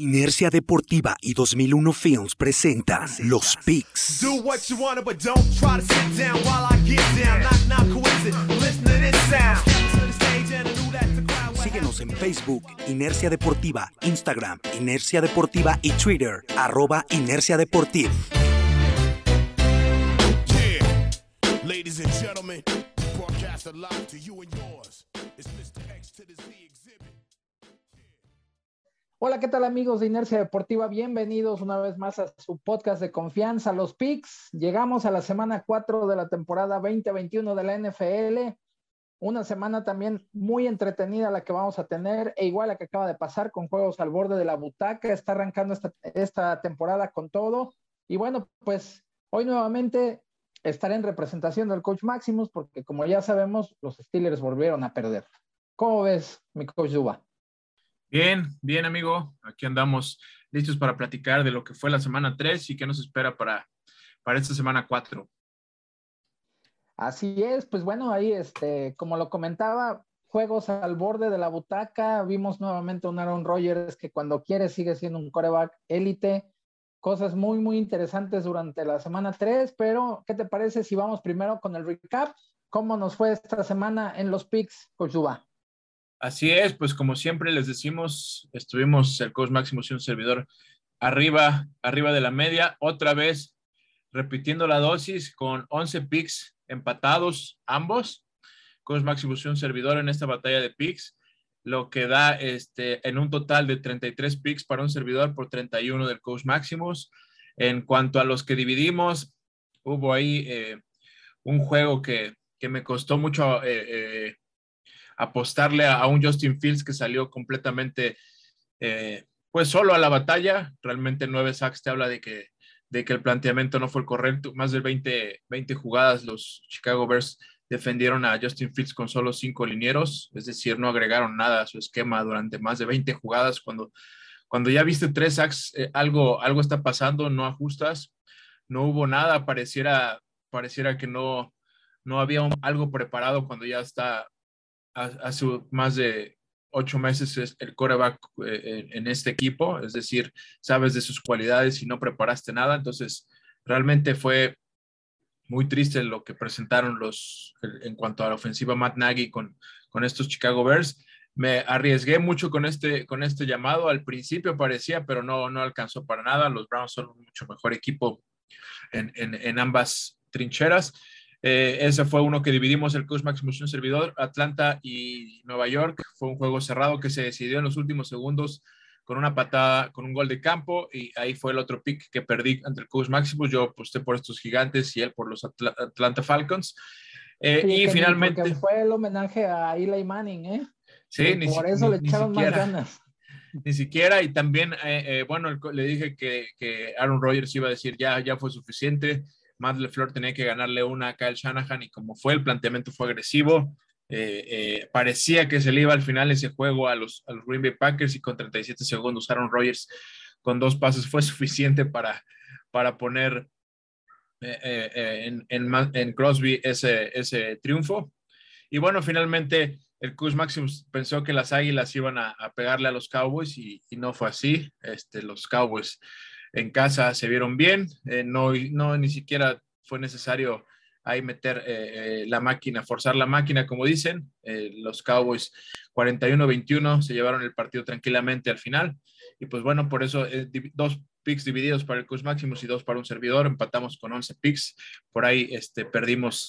Inercia Deportiva y 2001 Films presentan Los Picks. Síguenos en Facebook, Inercia Deportiva, Instagram, Inercia Deportiva y Twitter, arroba Inercia Deportiva. Ladies and gentlemen, broadcast alive to you and yours. It's Mr. X to the Z. Hola, ¿qué tal amigos de Inercia Deportiva? Bienvenidos una vez más a su podcast de confianza, Los Picks. Llegamos a la semana 4 de la temporada 2021 de la NFL. Una semana también muy entretenida la que vamos a tener, e igual la que acaba de pasar con juegos al borde de la butaca. Está arrancando esta, esta temporada con todo. Y bueno, pues hoy nuevamente estaré en representación del coach Maximus, porque como ya sabemos, los Steelers volvieron a perder. ¿Cómo ves, mi coach Duba? Bien, bien, amigo. Aquí andamos listos para platicar de lo que fue la semana 3 y qué nos espera para, para esta semana 4. Así es, pues bueno, ahí, este, como lo comentaba, juegos al borde de la butaca. Vimos nuevamente un Aaron Rodgers que cuando quiere sigue siendo un coreback élite. Cosas muy, muy interesantes durante la semana 3, pero ¿qué te parece si vamos primero con el recap? ¿Cómo nos fue esta semana en los picks, Cochuba? Así es, pues como siempre les decimos, estuvimos el coach máximo y un servidor arriba, arriba de la media, otra vez repitiendo la dosis con 11 picks empatados ambos. Coach máximo y un servidor en esta batalla de picks, lo que da este, en un total de 33 picks para un servidor por 31 del coach Maximus. En cuanto a los que dividimos, hubo ahí eh, un juego que, que, me costó mucho eh, eh, apostarle a, un Justin Fields que salió completamente, eh, pues solo a la batalla. Realmente nueve sacks te habla de que, de que el planteamiento no fue el correcto. Más de 20, 20 jugadas los Chicago Bears defendieron a Justin Fields con solo cinco linieros, es decir, no agregaron nada a su esquema durante más de 20 jugadas. Cuando, cuando ya viste tres sacks, eh, algo, algo está pasando, no ajustas, no hubo nada, pareciera, pareciera que no, no había algo preparado cuando ya está hace más de ocho meses es el coreback eh, en este equipo, es decir, sabes de sus cualidades y no preparaste nada, entonces realmente fue muy triste lo que presentaron los en cuanto a la ofensiva Matt Nagy con, con estos Chicago Bears. Me arriesgué mucho con este, con este llamado, al principio parecía, pero no, no alcanzó para nada. Los Browns son un mucho mejor equipo en, en, en ambas trincheras. Eh, ese fue uno que dividimos el Coach Maximus un servidor, Atlanta y Nueva York. Fue un juego cerrado que se decidió en los últimos segundos con una patada, con un gol de campo y ahí fue el otro pick que perdí ante el Coach Maximus. Yo aposté por estos gigantes y él por los Atlanta Falcons. Eh, y finalmente... Fue el homenaje a Eli Manning, ¿eh? Sí, ni, por eso le echaron más ganas. Ni siquiera, y también, eh, bueno, le dije que, que Aaron Rodgers iba a decir, ya, ya fue suficiente, Matt LeFleur tenía que ganarle una a Kyle Shanahan y como fue, el planteamiento fue agresivo. Eh, eh, parecía que se le iba al final ese juego a los, a Green Bay Packers y con 37 segundos Aaron Rodgers con dos pases fue suficiente para, para poner eh, en, en, Crosby ese, ese triunfo. Y bueno, finalmente el Cus Maximus pensó que las Águilas iban a, pegarle a los Cowboys y, y, no fue así. Este, los Cowboys en casa se vieron bien, eh, no, no ni siquiera fue necesario ahí meter eh, eh, la máquina, forzar la máquina, como dicen. los Cowboys 41-21 se llevaron el partido tranquilamente al final. Y pues bueno, por eso dos picks divididos para el Cus Maximus y dos para un servidor. Empatamos con 11 picks. Por ahí este, perdimos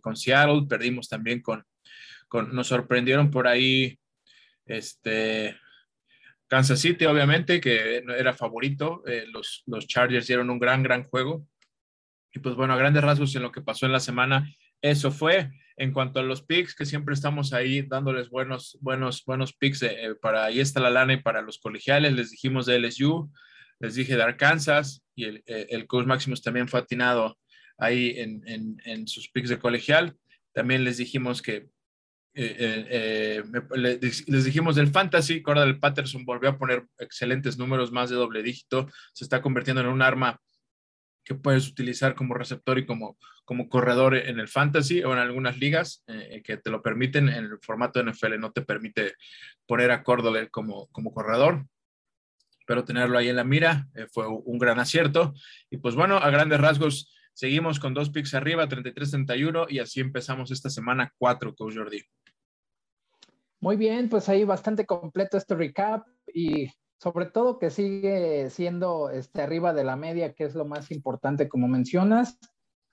con Seattle, perdimos también con, con, nos sorprendieron por ahí este, Kansas City, obviamente, que era favorito. Eh, los, los Chargers dieron un gran, gran juego. Y pues bueno, a grandes rasgos en lo que pasó en la semana, eso fue. En cuanto a los picks, que siempre estamos ahí dándoles buenos, buenos, buenos picks eh, para ahí está la lana y para los colegiales, les dijimos de LSU, les dije de Arkansas y el, eh, el coach también fue atinado ahí en, en, en sus picks de colegial. También les dijimos que eh, eh, eh, les dijimos del fantasy, del Patterson volvió a poner excelentes números, más de doble dígito, se está convirtiendo en un arma que puedes utilizar como receptor y como, como corredor en el fantasy o en algunas ligas que te lo permiten, en el formato NFL no te permite poner a Cordell como, como corredor. pero tenerlo ahí en la mira eh, fue un gran acierto. Y pues bueno, a grandes rasgos, seguimos con dos picks arriba, 33-31, y así empezamos esta semana 4, Coach Jordi. Muy bien, pues ahí bastante completo este recap y sobre todo que sigue siendo este, arriba de la media, que es lo más importante, como mencionas.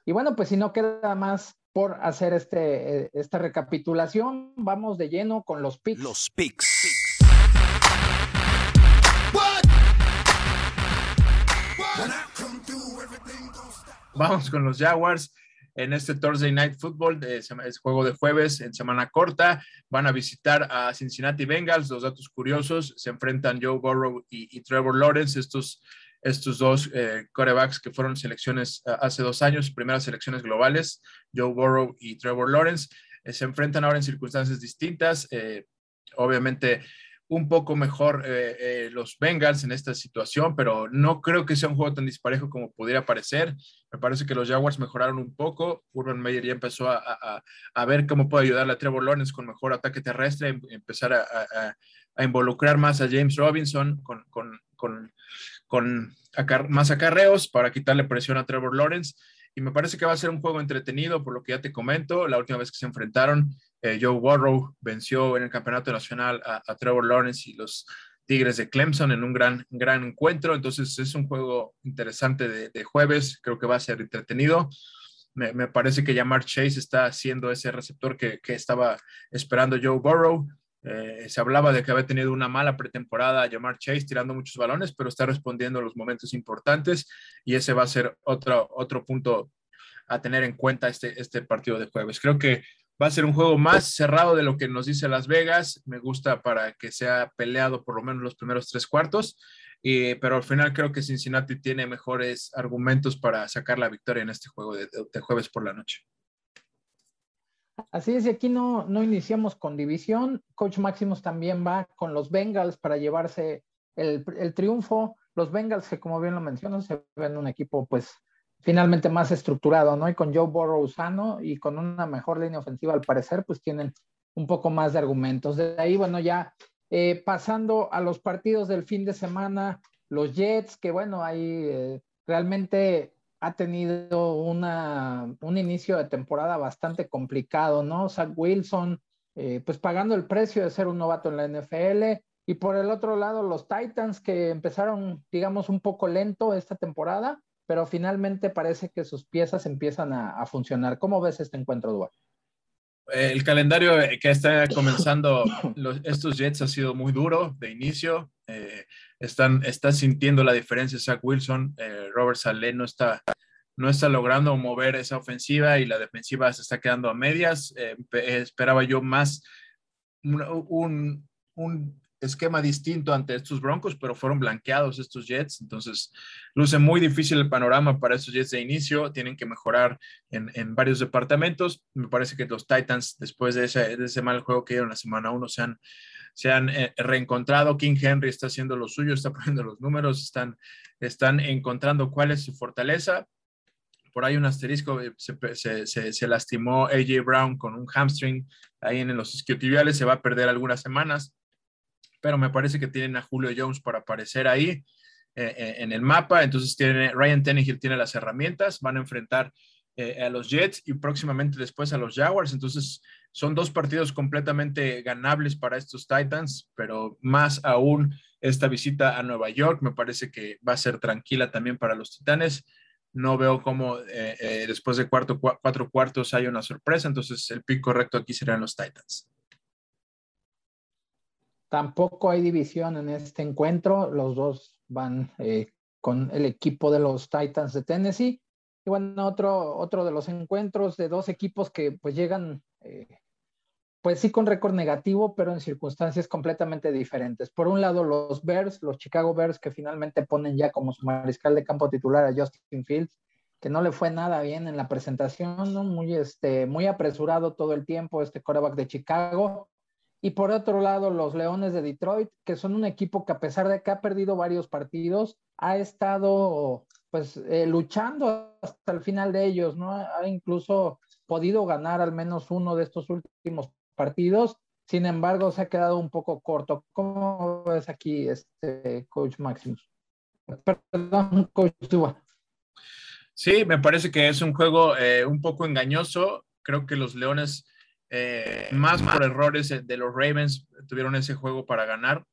Y bueno, pues si no queda más por hacer este, eh, esta recapitulación, vamos de lleno con los picks. Los picks. Vamos con los Jaguars en este Thursday Night Football, es juego de jueves en semana corta. Van a visitar a Cincinnati Bengals. Los datos curiosos, se enfrentan Joe Burrow y, Trevor Lawrence, estos, estos dos eh, corebacks que fueron selecciones eh, hace dos años, primeras selecciones globales, Joe Burrow y Trevor Lawrence. Eh, se enfrentan ahora en circunstancias distintas. obviamente un poco mejor eh, eh, los Bengals en esta situación, pero no creo que sea un juego tan disparejo como pudiera parecer. Me parece que los Jaguars mejoraron un poco. Urban Meyer ya empezó a, ver cómo puede ayudar a Trevor Lawrence con mejor ataque terrestre, em, empezar a, involucrar más a James Robinson con, con, con más acarreos para quitarle presión a Trevor Lawrence. Y me parece que va a ser un juego entretenido, por lo que ya te comento. La última vez que se enfrentaron, eh, Joe Burrow venció en el campeonato nacional a, Trevor Lawrence y los Tigres de Clemson en un gran, gran encuentro. Entonces es un juego interesante de, jueves, creo que va a ser entretenido. Me, parece que Jamar Chase está haciendo ese receptor que, estaba esperando Joe Burrow. Eh, se hablaba de que había tenido una mala pretemporada Jamar Chase tirando muchos balones, pero está respondiendo a los momentos importantes y ese va a ser otro, otro punto a tener en cuenta este, este partido de jueves. Creo que Va a ser un juego más cerrado de lo que nos dice Las Vegas. Me gusta para que sea peleado por lo menos los primeros tres cuartos. pero al final creo que Cincinnati tiene mejores argumentos para sacar la victoria en este juego de, jueves por la noche. Así es, y aquí no, no iniciamos con división. Coach Máximos también va con los Bengals para llevarse el, el triunfo. Los Bengals, que como bien lo mencionas, se ven un equipo pues finalmente más estructurado, ¿no? Y con Joe Burrow sano y con una mejor línea ofensiva al parecer, pues tienen un poco más de argumentos. De ahí, bueno, ya eh, pasando a los partidos del fin de semana, los Jets, que bueno, ahí eh, realmente ha tenido una, un inicio de temporada bastante complicado, ¿no? Zach Wilson, eh, pues pagando el precio de ser un novato en la NFL. Y por el otro lado, los Titans, que empezaron, digamos, un poco lento esta temporada, pero finalmente parece que sus piezas empiezan a, funcionar. ¿Cómo ves este encuentro, Duarte? El calendario que está comenzando estos Jets ha sido muy duro de inicio. Eh, están, está sintiendo la diferencia Zach Wilson. Eh, Robert Saleh no está, no está logrando mover esa ofensiva y la defensiva se está quedando a medias. Eh, esperaba yo más un, un esquema distinto ante estos Broncos, pero fueron blanqueados estos Jets, entonces luce muy difícil el panorama para estos Jets de inicio, tienen que mejorar en, varios departamentos, me parece que los Titans después de ese, mal juego que dieron la semana 1 se han, se han eh, reencontrado, King Henry está haciendo lo suyo, está poniendo los números, están, están encontrando cuál es su fortaleza, por ahí un asterisco, eh, se, se, lastimó AJ Brown con un hamstring ahí en los isquiotibiales, se va a perder algunas semanas pero me parece que tienen a Julio Jones para aparecer ahí eh, eh, en el mapa. Entonces tiene, Ryan Tannehill tiene las herramientas, van a enfrentar eh, a los Jets y próximamente después a los Jaguars. Entonces son dos partidos completamente ganables para estos Titans, pero más aún esta visita a Nueva York me parece que va a ser tranquila también para los Titanes. No veo cómo después de cuatro cuartos hay una sorpresa, entonces el pick correcto aquí serán los Titans. Tampoco hay división en este encuentro. Los dos van eh, con el equipo de los Titans de Tennessee. Y bueno, otro, otro de los encuentros de dos equipos que pues llegan, eh, pues sí con récord negativo, pero en circunstancias completamente diferentes. Por un lado, los Bears, los Chicago Bears, que finalmente ponen ya como su mariscal de campo titular a Justin Fields, que no le fue nada bien en la presentación, ¿no? muy, este, muy apresurado todo el tiempo este quarterback de Chicago y por otro lado, los Leones de Detroit, que son un equipo que a pesar de que ha perdido varios partidos, ha estado pues eh, luchando hasta el final de ellos, ¿no? Ha incluso podido ganar al menos uno de estos últimos partidos Sin embargo, se ha quedado un poco corto. ¿Cómo ves aquí, este coach Maximus? Perdón, coach Tuba. Sí, me parece que es un juego eh, un poco engañoso. Creo que los Leones, eh, más por errores de los Ravens, tuvieron ese juego para ganar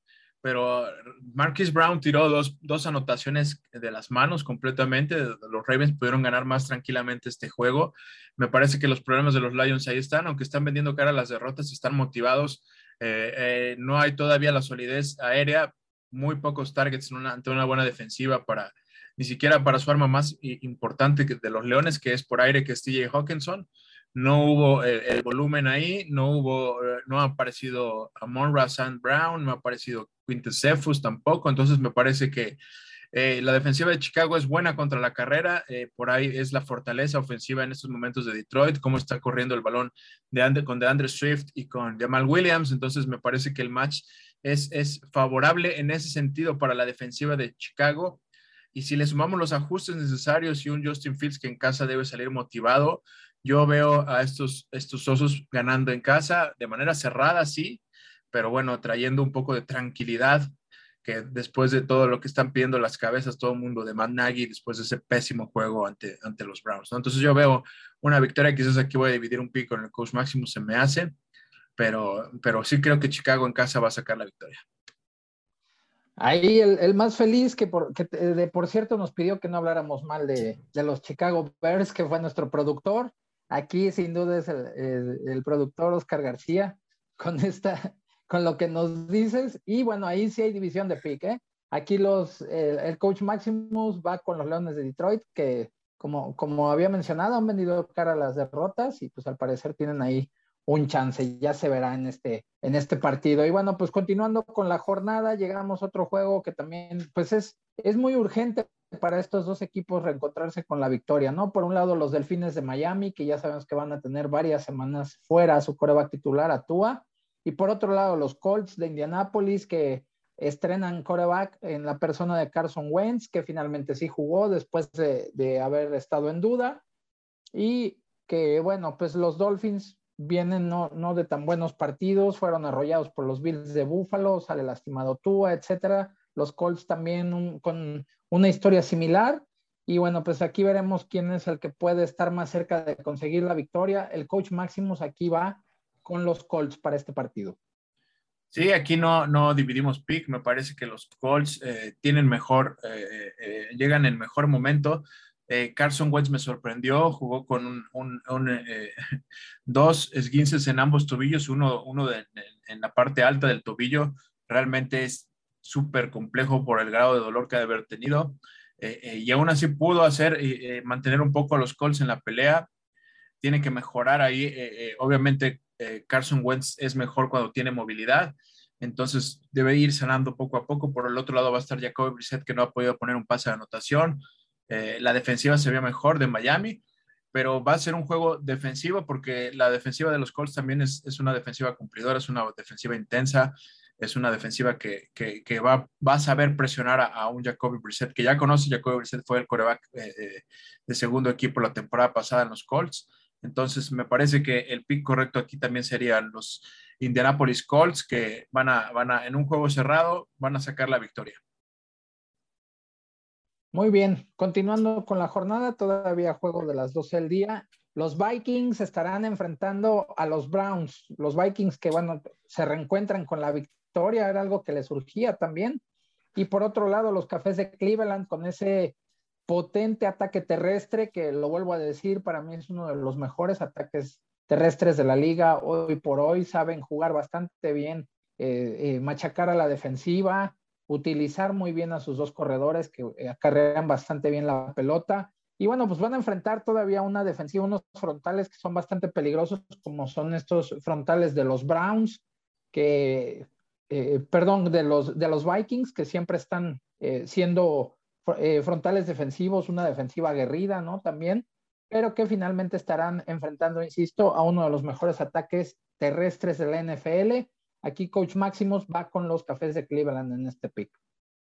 pero Marquis Brown tiró dos, dos, anotaciones de las manos completamente. Los Ravens pudieron ganar más tranquilamente este juego. Me parece que los problemas de los Lions ahí están, aunque están vendiendo cara a las derrotas, están motivados. Eh, eh, no hay todavía la solidez aérea, muy pocos targets ante una buena defensiva para ni siquiera para su arma más importante de los Leones, que es por aire, que es TJ Hawkinson no hubo el, volumen ahí, no hubo, eh, no ha aparecido Amon Sand Brown, no ha aparecido Quintus Cephus tampoco, entonces me parece que eh, la defensiva de Chicago es buena contra la carrera, eh, por ahí es la fortaleza ofensiva en estos momentos de Detroit, cómo está corriendo el balón de con DeAndre Swift y con Jamal Williams, entonces me parece que el match es, es favorable en ese sentido para la defensiva de Chicago. Y si le sumamos los ajustes necesarios y un Justin Fields que en casa debe salir motivado, yo veo a estos, estos osos ganando en casa de manera cerrada, sí, pero bueno, trayendo un poco de tranquilidad, que después de todo lo que están pidiendo las cabezas, todo el mundo de Matt Nagy, después de ese pésimo juego ante, ante los Browns. Entonces yo veo una victoria, quizás aquí voy a dividir un pico en el coach máximo, se me hace, pero, pero sí creo que Chicago en casa va a sacar la victoria. Ahí el, más feliz que por, que de, por cierto nos pidió que no habláramos mal de, de los Chicago Bears, que fue nuestro productor, Aquí sin duda es el, productor Oscar García con esta, con lo que nos dices. Y bueno, ahí sí hay división de pick, ¿eh? Aquí los, el, coach Maximus va con los Leones de Detroit, que como, como había mencionado, han venido cara a las derrotas y pues al parecer tienen ahí un chance, ya se verá en este, en este partido. Y bueno, pues continuando con la jornada, llegamos a otro juego que también pues es, es muy urgente para estos dos equipos reencontrarse con la victoria, ¿no? Por un lado, los Delfines de Miami, que ya sabemos que van a tener varias semanas fuera su coreback titular, a Tua, y por otro lado, los Colts de Indianápolis, que estrenan coreback en la persona de Carson Wentz, que finalmente sí jugó después de, de haber estado en duda, y que, bueno, pues los Dolphins vienen no, no de tan buenos partidos, fueron arrollados por los Bills de Buffalo, sale lastimado Tua, etcétera los Colts también con una historia similar. Y bueno, pues aquí veremos quién es el que puede estar más cerca de conseguir la victoria. El coach Maximus aquí va con los Colts para este partido. Sí, aquí no, no dividimos pick. Me parece que los Colts eh, tienen mejor, eh, eh, llegan en mejor momento. Carson Wentz me sorprendió, jugó con un, dos esguinces en ambos tobillos, uno, en la parte alta del tobillo. Realmente es, súper complejo por el grado de dolor que ha de haber tenido. Eh, eh, y aún así pudo hacer, eh, mantener un poco a los Colts en la pelea. Tiene que mejorar ahí. obviamente, Carson Wentz es mejor cuando tiene movilidad. Entonces debe ir sanando poco a poco. Por el otro lado va a estar Jacoby Brissett que no ha podido poner un pase de anotación. La defensiva se ve mejor de Miami, pero va a ser un juego defensivo porque la defensiva de los Colts también es, es una defensiva cumplidora, es una defensiva intensa es una defensiva que, va, a saber presionar a, un Jacoby Brissett, que ya conoce, Jacoby Brissett fue el coreback eh, eh, de segundo equipo la temporada pasada en los Colts, entonces me parece que el pick correcto aquí también serían los Indianapolis Colts, que van a, van a, en un juego cerrado, van a sacar la victoria. Muy bien, continuando con la jornada, todavía juego de las 12 del día. Los Vikings estarán enfrentando a los Browns, los Vikings que bueno, se reencuentran con la victoria era algo que le surgía también. Y por otro lado, los cafés de Cleveland con ese potente ataque terrestre, que lo vuelvo a decir, para mí es uno de los mejores ataques terrestres de la liga. Hoy por hoy saben jugar bastante bien, eh, eh, machacar a la defensiva, utilizar muy bien a sus dos corredores que eh, acarrean bastante bien la pelota. Y bueno, pues van a enfrentar todavía una defensiva, unos frontales que son bastante peligrosos, como son estos frontales de los Browns, que eh, perdón, de los, de los Vikings, que siempre están eh, siendo frontales defensivos, una defensiva aguerrida, ¿no? También, pero que finalmente estarán enfrentando, insisto, a uno de los mejores ataques terrestres de la NFL. Aquí Coach Maximus va con los Cafés de Cleveland en este pick.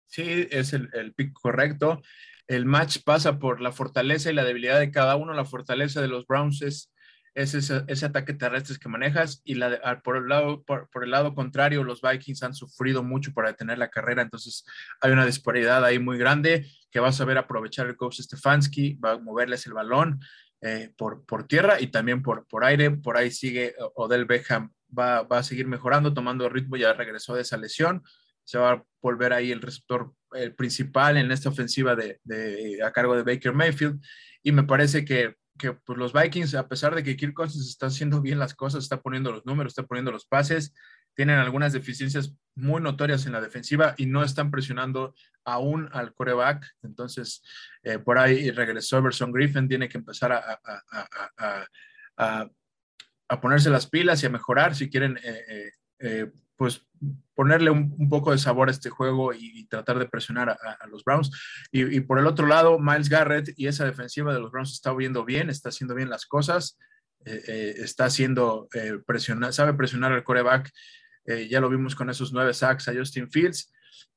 Sí, es el, el pick correcto. El match pasa por la fortaleza y la debilidad de cada uno. La fortaleza de los Browns es es ese, ataque terrestre que manejas y la ah, por, el lado, por, el lado contrario, los Vikings han sufrido mucho para detener la carrera, entonces hay una disparidad ahí muy grande que va a saber aprovechar el coach Stefanski, va a moverles el balón eh, por, por tierra y también por, por aire, por ahí sigue Odell Beckham, va, a seguir mejorando, tomando ritmo, ya regresó de esa lesión, se va a volver ahí el receptor principal en esta ofensiva de, a cargo de Baker Mayfield y me parece que que pues, los Vikings, a pesar de que Kirk Cousins está haciendo bien las cosas, está poniendo los números, está poniendo los pases, tienen algunas deficiencias muy notorias en la defensiva y no están presionando aún al coreback. Entonces, eh, por ahí regresó Everson Griffin, tiene que empezar a, ponerse las pilas y a mejorar si quieren eh, eh, pues ponerle un, poco de sabor a este juego y, tratar de presionar a, los Browns. Y, por el otro lado, Miles Garrett y esa defensiva de los Browns está viendo bien, está haciendo bien las cosas, eh, eh, está haciendo eh, presionar, sabe presionar al coreback. ya lo vimos con esos nueve sacks a Justin Fields.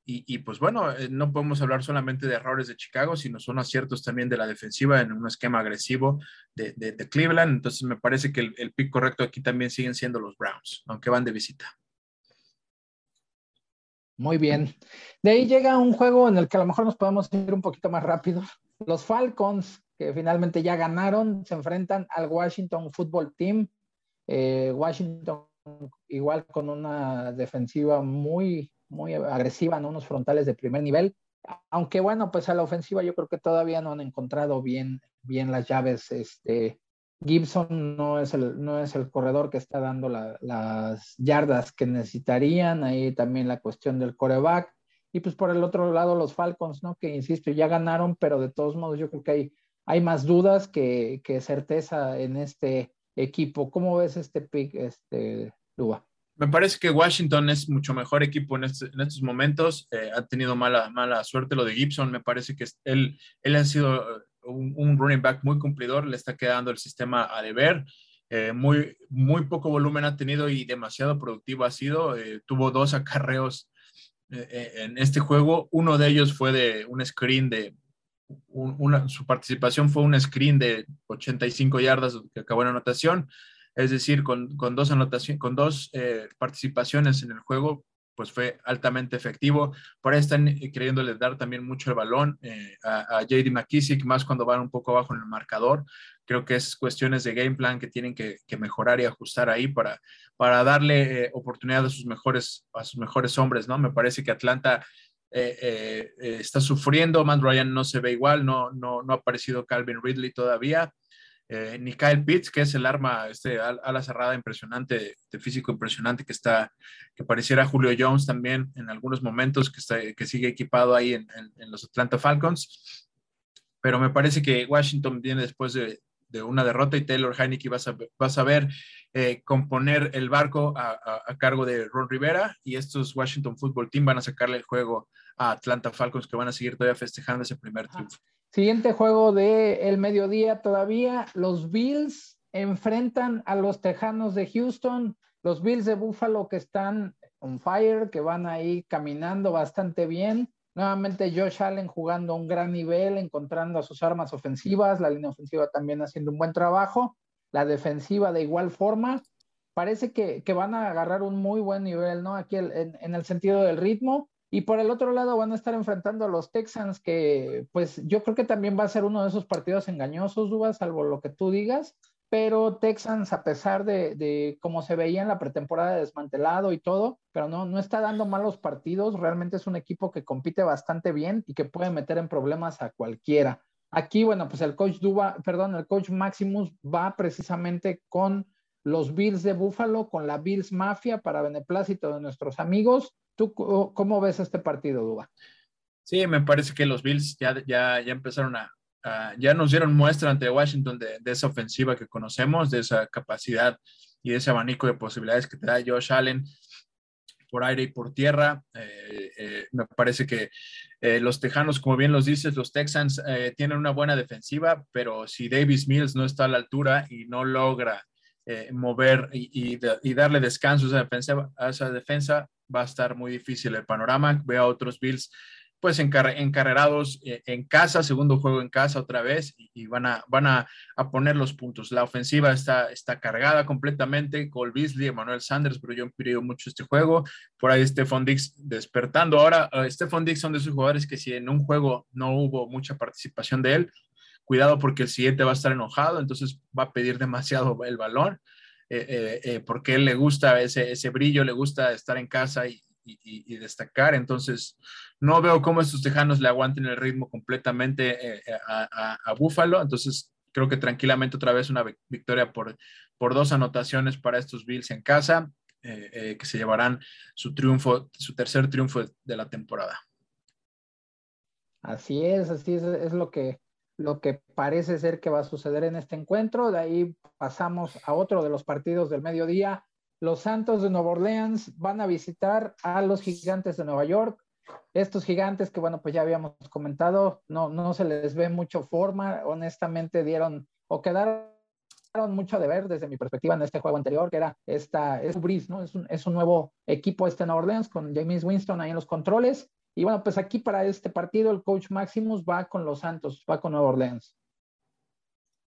Y, pues bueno, no podemos hablar solamente de errores de Chicago, sino son aciertos también de la defensiva en un esquema agresivo de, Cleveland. Entonces me parece que el, el pick correcto aquí también siguen siendo los Browns, aunque van de visita. Muy bien. De ahí llega un juego en el que a lo mejor nos podemos ir un poquito más rápido. Los Falcons, que finalmente ya ganaron, se enfrentan al Washington Football Team. Eh, Washington igual con una defensiva muy, muy agresiva, ¿no? unos frontales de primer nivel. Aunque bueno, pues a la ofensiva yo creo que todavía no han encontrado bien, bien las llaves este, Gibson no es el, no es el corredor que está dando las yardas que necesitarían. Ahí también la cuestión del coreback. Y pues por el otro lado los Falcons, ¿no? Que insisto, ya ganaron, pero de todos modos yo creo que hay, hay más dudas que, certeza en este equipo. ¿Cómo ves este pick, este, Luba? Me parece que Washington es mucho mejor equipo en, este, estos momentos. Eh, ha tenido mala, mala suerte lo de Gibson. Me parece que él, él ha sido un, running back muy cumplidor, le está quedando el sistema a deber. Eh, muy, muy poco volumen ha tenido y demasiado productivo ha sido. Eh, tuvo dos acarreos eh, en este juego. Uno de ellos fue de un screen de, una, su participación fue un screen de 85 yardas que acabó en anotación. Es decir, con, con dos, anotaciones, con dos participaciones en el juego, pues fue altamente efectivo. Por ahí están eh, queriéndole dar también mucho el balón eh, a, JD McKissick, más cuando van un poco abajo en el marcador. Creo que es cuestiones de game plan que tienen que, mejorar y ajustar ahí para, para darle eh, oportunidad a sus, mejores, a sus mejores hombres, ¿no? Me parece que Atlanta está sufriendo, Matt Ryan no se ve igual, no, no, no ha aparecido Calvin Ridley todavía. Eh, ni Kyle Pitts, que es el arma, este ala cerrada impresionante, de físico impresionante que está, que pareciera Julio Jones también en algunos momentos, que, está, que sigue equipado ahí en, los Atlanta Falcons. Pero me parece que Washington viene después de, una derrota y Taylor Heineke va a, saber, eh, componer el barco a, cargo de Ron Rivera y estos Washington Football Team van a sacarle el juego a Atlanta Falcons que van a seguir todavía festejando ese primer triunfo. Siguiente juego de el mediodía todavía, los Bills enfrentan a los Tejanos de Houston, los Bills de Buffalo que están on fire, que van ahí caminando bastante bien. Nuevamente Josh Allen jugando a un gran nivel, encontrando a sus armas ofensivas, la línea ofensiva también haciendo un buen trabajo, la defensiva de igual forma. Parece que, van a agarrar un muy buen nivel, ¿no? Aquí en el sentido del ritmo y por el otro lado van a estar enfrentando a los Texans, que pues yo creo que también va a ser uno de esos partidos engañosos, Duba, salvo lo que tú digas. Pero Texans, a pesar de, de cómo se veía en la pretemporada desmantelado y todo, pero no, no está dando malos partidos. Realmente es un equipo que compite bastante bien y que puede meter en problemas a cualquiera. Aquí, bueno, pues el coach Duba, perdón, el coach Maximus va precisamente con los Bills de Buffalo, con la Bills Mafia para beneplácito de nuestros amigos ¿Tú cómo ves este partido, Duba? Sí, me parece que los Bills ya, ya, ya empezaron a, ya nos dieron muestra ante Washington de, esa ofensiva que conocemos, de esa capacidad y de ese abanico de posibilidades que te da Josh Allen por aire y por tierra. Eh, eh, me parece que eh, los Tejanos, como bien los dices, los Texans tienen una buena defensiva, pero si Davis Mills no está a la altura y no logra mover y, darle descanso a esa defensa, a esa defensa va a estar muy difícil el panorama. Veo a otros Bills pues encarrerados eh, en casa, segundo juego en casa otra vez, y, van, a, van a, poner los puntos. La ofensiva está, está cargada completamente, Cole Beasley, Emmanuel Sanders, pero yo he pedido mucho este juego, por ahí Stephon Dix despertando. Ahora, uh, Stephon Dix son de esos jugadores que si en un juego no hubo mucha participación de él, cuidado porque el siguiente va a estar enojado, entonces va a pedir demasiado el balón. Eh, eh, porque él le gusta ese, ese brillo, le gusta estar en casa y, destacar. Entonces, no veo cómo estos tejanos le aguanten el ritmo completamente eh, eh, a, a, Búfalo. Entonces, creo que tranquilamente otra vez una victoria por, por dos anotaciones para estos Bills en casa, eh, que se llevarán su triunfo, su tercer triunfo de la temporada. Así es, así es, es lo que, lo que parece ser que va a suceder en este encuentro. De ahí pasamos a otro de los partidos del mediodía, los Santos de Nueva Orleans van a visitar a los gigantes de Nueva York. Estos gigantes que, bueno, pues ya habíamos comentado, no, no se les ve mucho forma, honestamente dieron o quedaron mucho de ver desde mi perspectiva en este juego anterior, que era esta, es Breeze, ¿no? Un, es un nuevo equipo este Nueva Orleans con James Winston ahí en los controles. Y bueno, pues aquí para este partido el coach Maximus va con los Santos, va con Nueva Orleans.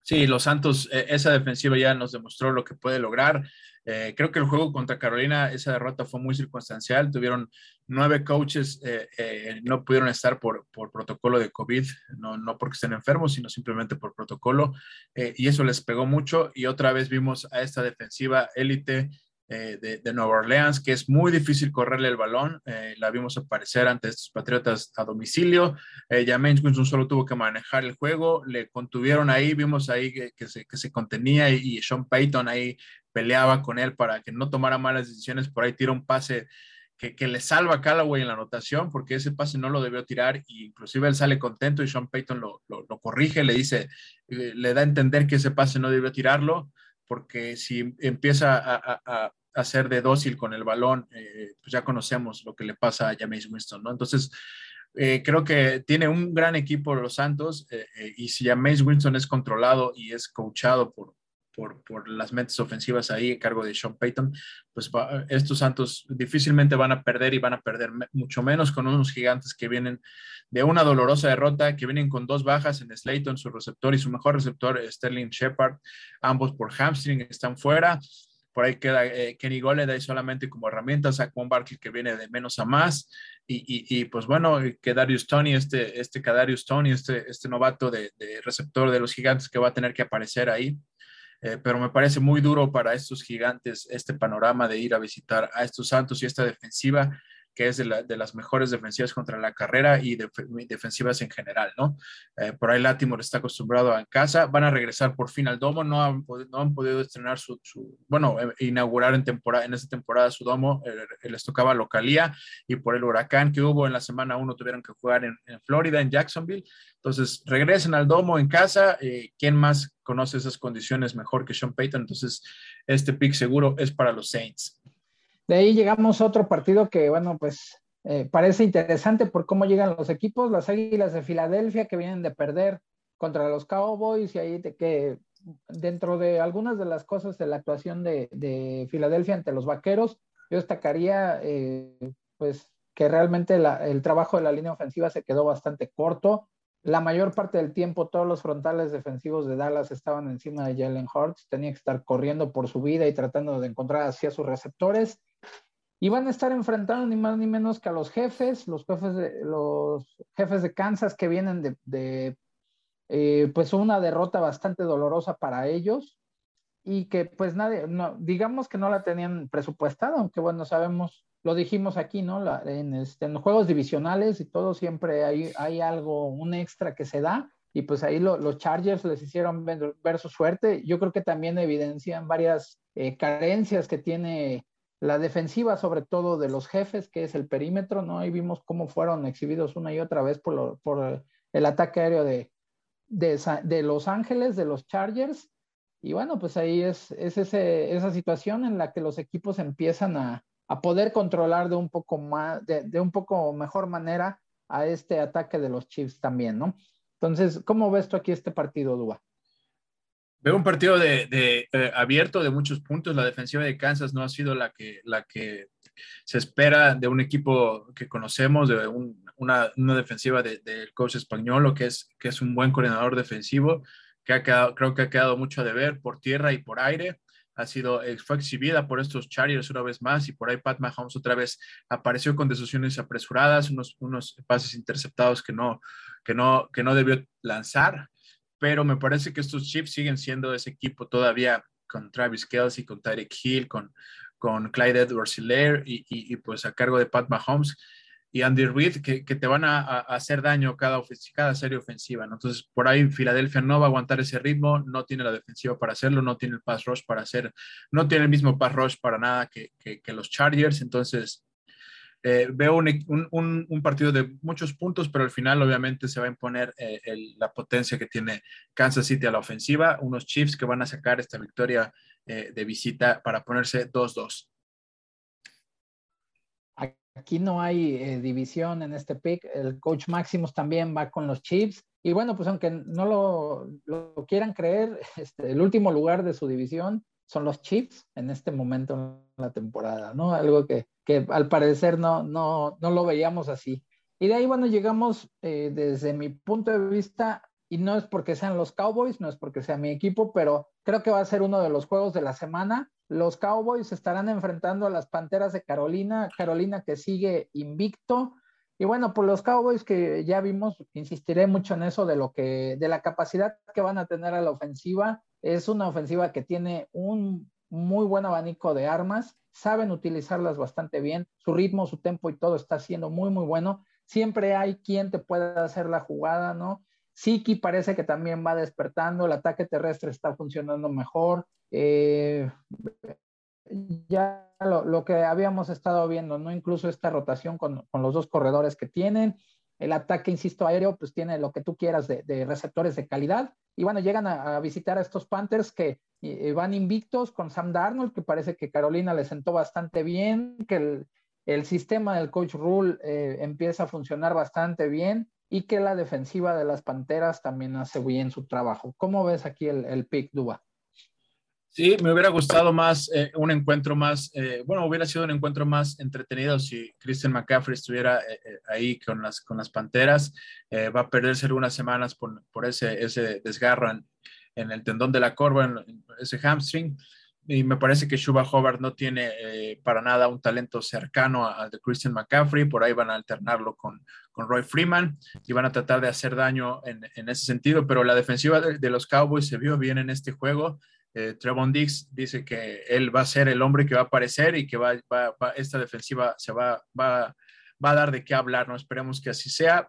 Sí, los Santos, eh, esa defensiva ya nos demostró lo que puede lograr. Eh, creo que el juego contra Carolina, esa derrota fue muy circunstancial. Tuvieron nueve coaches, eh, no pudieron estar por, protocolo de COVID, no, no, porque estén enfermos, sino simplemente por protocolo. y eso les pegó mucho. Y otra vez vimos a esta defensiva élite eh, de, Nueva Orleans, que es muy difícil correrle el balón. Eh, la vimos aparecer ante estos Patriotas a domicilio. Eh, James Winston solo tuvo que manejar el juego, le contuvieron ahí, vimos ahí que, se, que se, contenía y, Sean Payton ahí peleaba con él para que no tomara malas decisiones. Por ahí tira un pase que, que, le salva a Callaway en la anotación, porque ese pase no lo debió tirar, e inclusive él sale contento y Sean Payton lo, lo, lo corrige, le dice, le da a entender que ese pase no debió tirarlo, porque si empieza a, hacer de dócil con el balón, eh, pues ya conocemos lo que le pasa a James Winston, ¿no? Entonces, eh, creo que tiene un gran equipo los Santos eh, y si James Winston es controlado y es coachado por, por, por, las mentes ofensivas ahí en cargo de Sean Payton, pues estos Santos difícilmente van a perder y van a perder mucho menos con unos gigantes que vienen de una dolorosa derrota, que vienen con dos bajas en Slayton, su receptor y su mejor receptor, Sterling Shepard, ambos por hamstring están fuera por ahí queda eh, Kenny Goleday solamente como herramienta, Saquon Barkley que viene de menos a más, y, y, pues bueno, que Darius Tony, este, este Kadarius Tony, este, este novato de, receptor de los gigantes que va a tener que aparecer ahí. Eh, pero me parece muy duro para estos gigantes este panorama de ir a visitar a estos Santos y esta defensiva que es de, las mejores defensivas contra la carrera y defensivas en general, ¿no? Eh, por ahí Latimore está acostumbrado a casa, van a regresar por fin al domo, no han, podido estrenar su, bueno, eh, inaugurar en, temporada, en esta temporada su domo, eh, les tocaba localía y por el huracán que hubo en la semana uno tuvieron que jugar en, en Florida, en Jacksonville, entonces regresen al domo en casa, ¿quién más conoce esas condiciones mejor que Sean Payton? Entonces este pick seguro es para los Saints. De ahí llegamos a otro partido que, bueno, pues eh, parece interesante por cómo llegan los equipos, las Águilas de Filadelfia que vienen de perder contra los Cowboys y ahí de que dentro de algunas de las cosas de la actuación de, Filadelfia ante los Vaqueros, yo destacaría eh, pues que realmente el trabajo de la línea ofensiva se quedó bastante corto. La mayor parte del tiempo todos los frontales defensivos de Dallas estaban encima de Jalen Hurts, tenía que estar corriendo por su vida y tratando de encontrar hacia sus receptores y van a estar enfrentando ni más ni menos que a los jefes, los jefes de, los jefes de Kansas que vienen de, eh, pues una derrota bastante dolorosa para ellos y que pues nadie, no, digamos que no la tenían presupuestada, aunque bueno, sabemos, lo dijimos aquí, ¿no? en, este, en, juegos divisionales y todo siempre hay, hay algo, un extra que se da y pues ahí los Chargers les hicieron ver, su suerte. Yo creo que también evidencian varias eh, carencias que tiene la defensiva, sobre todo de los jefes, que es el perímetro, ¿no? Ahí vimos cómo fueron exhibidos una y otra vez por, por el ataque aéreo de, de, Los Ángeles, de los Chargers. Y bueno, pues ahí es, es ese, esa situación en la que los equipos empiezan a, a poder controlar de un poco más, de, de, un poco mejor manera a este ataque de los Chiefs también, ¿no? Entonces, ¿cómo ves tú aquí este partido, Dua? Veo un partido de, eh, abierto de muchos puntos. La defensiva de Kansas no ha sido la que, la que se espera de un equipo que conocemos, de un, una, una defensiva del coach español, que es, que es un buen coordinador defensivo, que ha quedado, creo que ha quedado mucho a deber por tierra y por aire. Ha sido, eh, fue exhibida por estos Chargers una vez más y por ahí Pat Mahomes otra vez apareció con decisiones apresuradas, unos, unos pases interceptados que no, que, no, que no debió lanzar, pero me parece que estos Chiefs siguen siendo ese equipo todavía con Travis Kelsey, con Tyreek Hill, con, con Clyde edwards y, y, pues a cargo de Pat Mahomes y Andy Reid que, que te van a, hacer daño cada, cada serie ofensiva. Entonces, por ahí Filadelfia no va a aguantar ese ritmo, no tiene la defensiva para hacerlo, no tiene el pass rush para hacer, no tiene el mismo pass rush para nada que, que, los Chargers. Entonces, eh, veo un, partido de muchos puntos, pero al final obviamente se va a imponer eh, la potencia que tiene Kansas City a la ofensiva, unos Chiefs que van a sacar esta victoria eh, de visita para ponerse 2-2. Aquí no hay eh, división en este pick. El coach Maximus también va con los Chiefs. Y bueno, pues aunque no lo, quieran creer, este, el último lugar de su división son los Chiefs en este momento en la temporada, ¿no? Algo que, al parecer no, no, no lo veíamos así. Y de ahí, bueno, llegamos eh, desde mi punto de vista, y no es porque sean los Cowboys, no es porque sea mi equipo, pero creo que va a ser uno de los juegos de la semana los Cowboys estarán enfrentando a las Panteras de Carolina, Carolina que sigue invicto. Y bueno, por los Cowboys que ya vimos, insistiré mucho en eso de lo que, de la capacidad que van a tener a la ofensiva. Es una ofensiva que tiene un muy buen abanico de armas, saben utilizarlas bastante bien, su ritmo, su tempo y todo está siendo muy, muy bueno. Siempre hay quien te pueda hacer la jugada, ¿no? Siki parece que también va despertando, el ataque terrestre está funcionando mejor. Eh, ya lo, que habíamos estado viendo, ¿no? Incluso esta rotación con, los dos corredores que tienen. El ataque, insisto, aéreo, pues tiene lo que tú quieras de, receptores de calidad. Y bueno, llegan a, visitar a estos Panthers que eh, van invictos con Sam Darnold, que parece que Carolina le sentó bastante bien, que el, sistema del coach Rule eh, empieza a funcionar bastante bien y que la defensiva de las Panteras también hace bien su trabajo. ¿Cómo ves aquí el, el pick, Duba? Sí, me hubiera gustado más eh, un encuentro más, eh, bueno, hubiera sido un encuentro más entretenido si Christian McCaffrey estuviera eh, ahí con las, con las Panteras. va a perderse algunas semanas por, por ese, ese desgarro en, en, el tendón de la corva, en ese hamstring y me parece que Shuba Hobart no tiene eh, para nada un talento cercano al de Christian McCaffrey, por ahí van a alternarlo con, con Roy Freeman y van a tratar de hacer daño en, en ese sentido, pero la defensiva de, los Cowboys se vio bien en este juego. Eh, Trevon Dix dice que él va a ser el hombre que va a aparecer y que va, esta defensiva se va, a dar de qué hablar, no esperemos que así sea.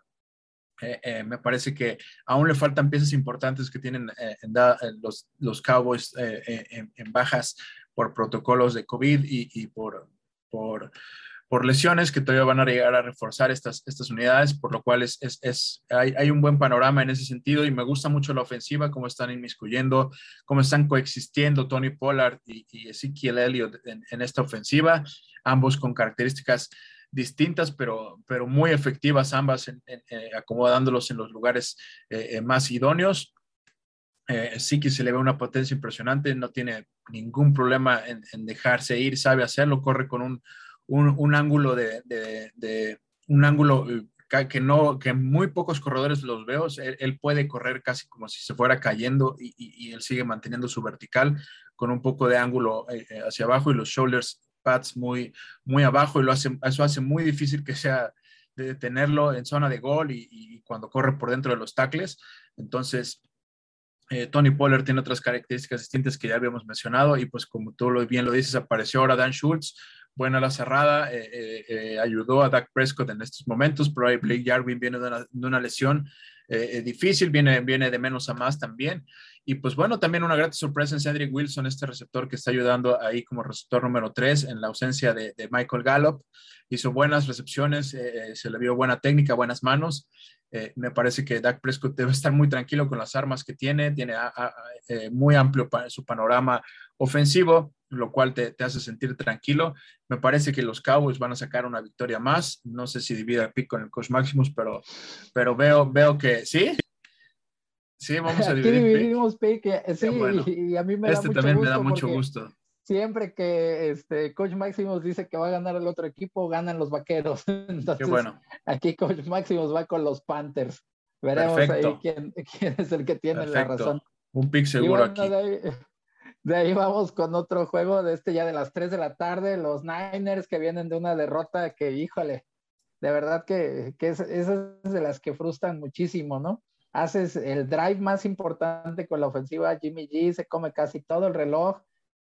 Eh, eh, me parece que aún le faltan piezas importantes que tienen eh, los, los, Cowboys en, bajas por protocolos de COVID y, por, por, por, lesiones que todavía van a llegar a reforzar estas, estas unidades, por lo cual es, es, hay, hay, un buen panorama en ese sentido y me gusta mucho la ofensiva, cómo están inmiscuyendo, cómo están coexistiendo Tony Pollard y, y Ezekiel Elliott en, esta ofensiva, ambos con características distintas, pero, pero muy efectivas ambas, eh, acomodándolos en los lugares eh, eh, más idóneos. que se le ve una potencia impresionante, no tiene ningún problema en, dejarse ir, sabe hacerlo, corre con un, un, ángulo de, de, un ángulo que no, que muy pocos corredores los veo, él, puede correr casi como si se fuera cayendo y, y, él sigue manteniendo su vertical con un poco de ángulo hacia abajo y los shoulders pads muy, muy abajo y lo hace, eso hace muy difícil que sea de detenerlo en zona de gol y, cuando corre por dentro de los tackles. Entonces, eh, Tony Pollard tiene otras características distintas que ya habíamos mencionado y pues como tú lo, bien lo dices, apareció ahora Dan Schultz, buena la cerrada, eh, eh, ayudó a Dak Prescott en estos momentos, pero Blake Jarwin viene de una, de una lesión difícil, viene, viene de menos a más también. Y pues bueno, también una gran sorpresa en Cedric Wilson, este receptor que está ayudando ahí como receptor número 3 en la ausencia de, Michael Gallup. Hizo buenas recepciones, eh, eh, se le vio buena técnica, buenas manos. Eh, me parece que Dak Prescott debe estar muy tranquilo con las armas que tiene, tiene ah, muy amplio su panorama ofensivo, lo cual te, hace sentir tranquilo. Me parece que los Cowboys van a sacar una victoria más. No sé si divide el pick con el coach Maximus, pero, pero veo, veo que sí. Sí, vamos a dividir. Aquí dividimos pick. Sí, y a mí me este da mucho también me da mucho gusto. Siempre que este Coach Maximus dice que va a ganar el otro equipo, ganan los vaqueros. Entonces, bueno. aquí Coach Maximus va con los Panthers. Veremos ahí quién, es el que tiene la razón. Un pick seguro aquí. De ahí, vamos con otro juego de este ya de las 3 de la tarde, los Niners que vienen de una derrota que, híjole, de verdad que, que es, esas de las que frustran muchísimo, ¿no? Haces el drive más importante con la ofensiva, Jimmy G se come casi todo el reloj,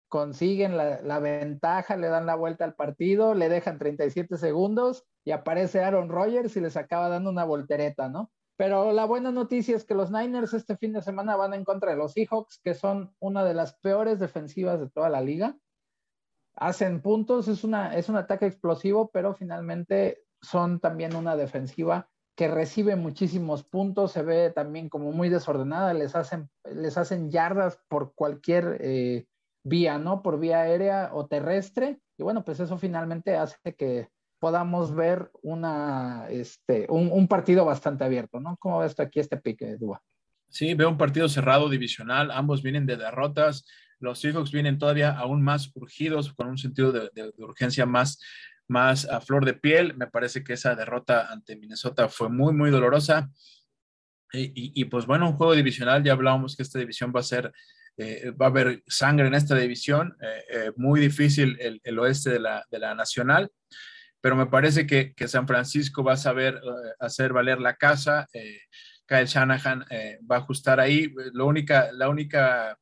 consiguen la, ventaja, le dan la vuelta al partido, le dejan 37 segundos y aparece Aaron Rodgers y les acaba dando una voltereta, ¿no? Pero la buena noticia es que los Niners este fin de semana van en contra de los Seahawks, que son una de las peores defensivas de toda la liga. Hacen puntos, es, una, es un ataque explosivo, pero finalmente son también una defensiva que recibe muchísimos puntos, se ve también como muy desordenada, les hacen, les hacen yardas por cualquier eh, vía, ¿no? Por vía aérea o terrestre. Y bueno, pues eso finalmente hace que podamos ver una, este, un, partido bastante abierto, ¿no? ¿Cómo ves aquí este pique, Dua? Sí, veo un partido cerrado divisional, ambos vienen de derrotas, los Seahawks vienen todavía aún más urgidos, con un sentido de, urgencia más, más a flor de piel. Me parece que esa derrota ante Minnesota fue muy, muy dolorosa. Y, y, pues bueno, un juego divisional, ya hablábamos que esta división va a ser eh, va a haber sangre en esta división, eh, eh, muy difícil el, oeste de la, de la, nacional, pero me parece que, que, San Francisco va a saber hacer valer la casa, Kyle Shanahan va a ajustar ahí, lo única, la única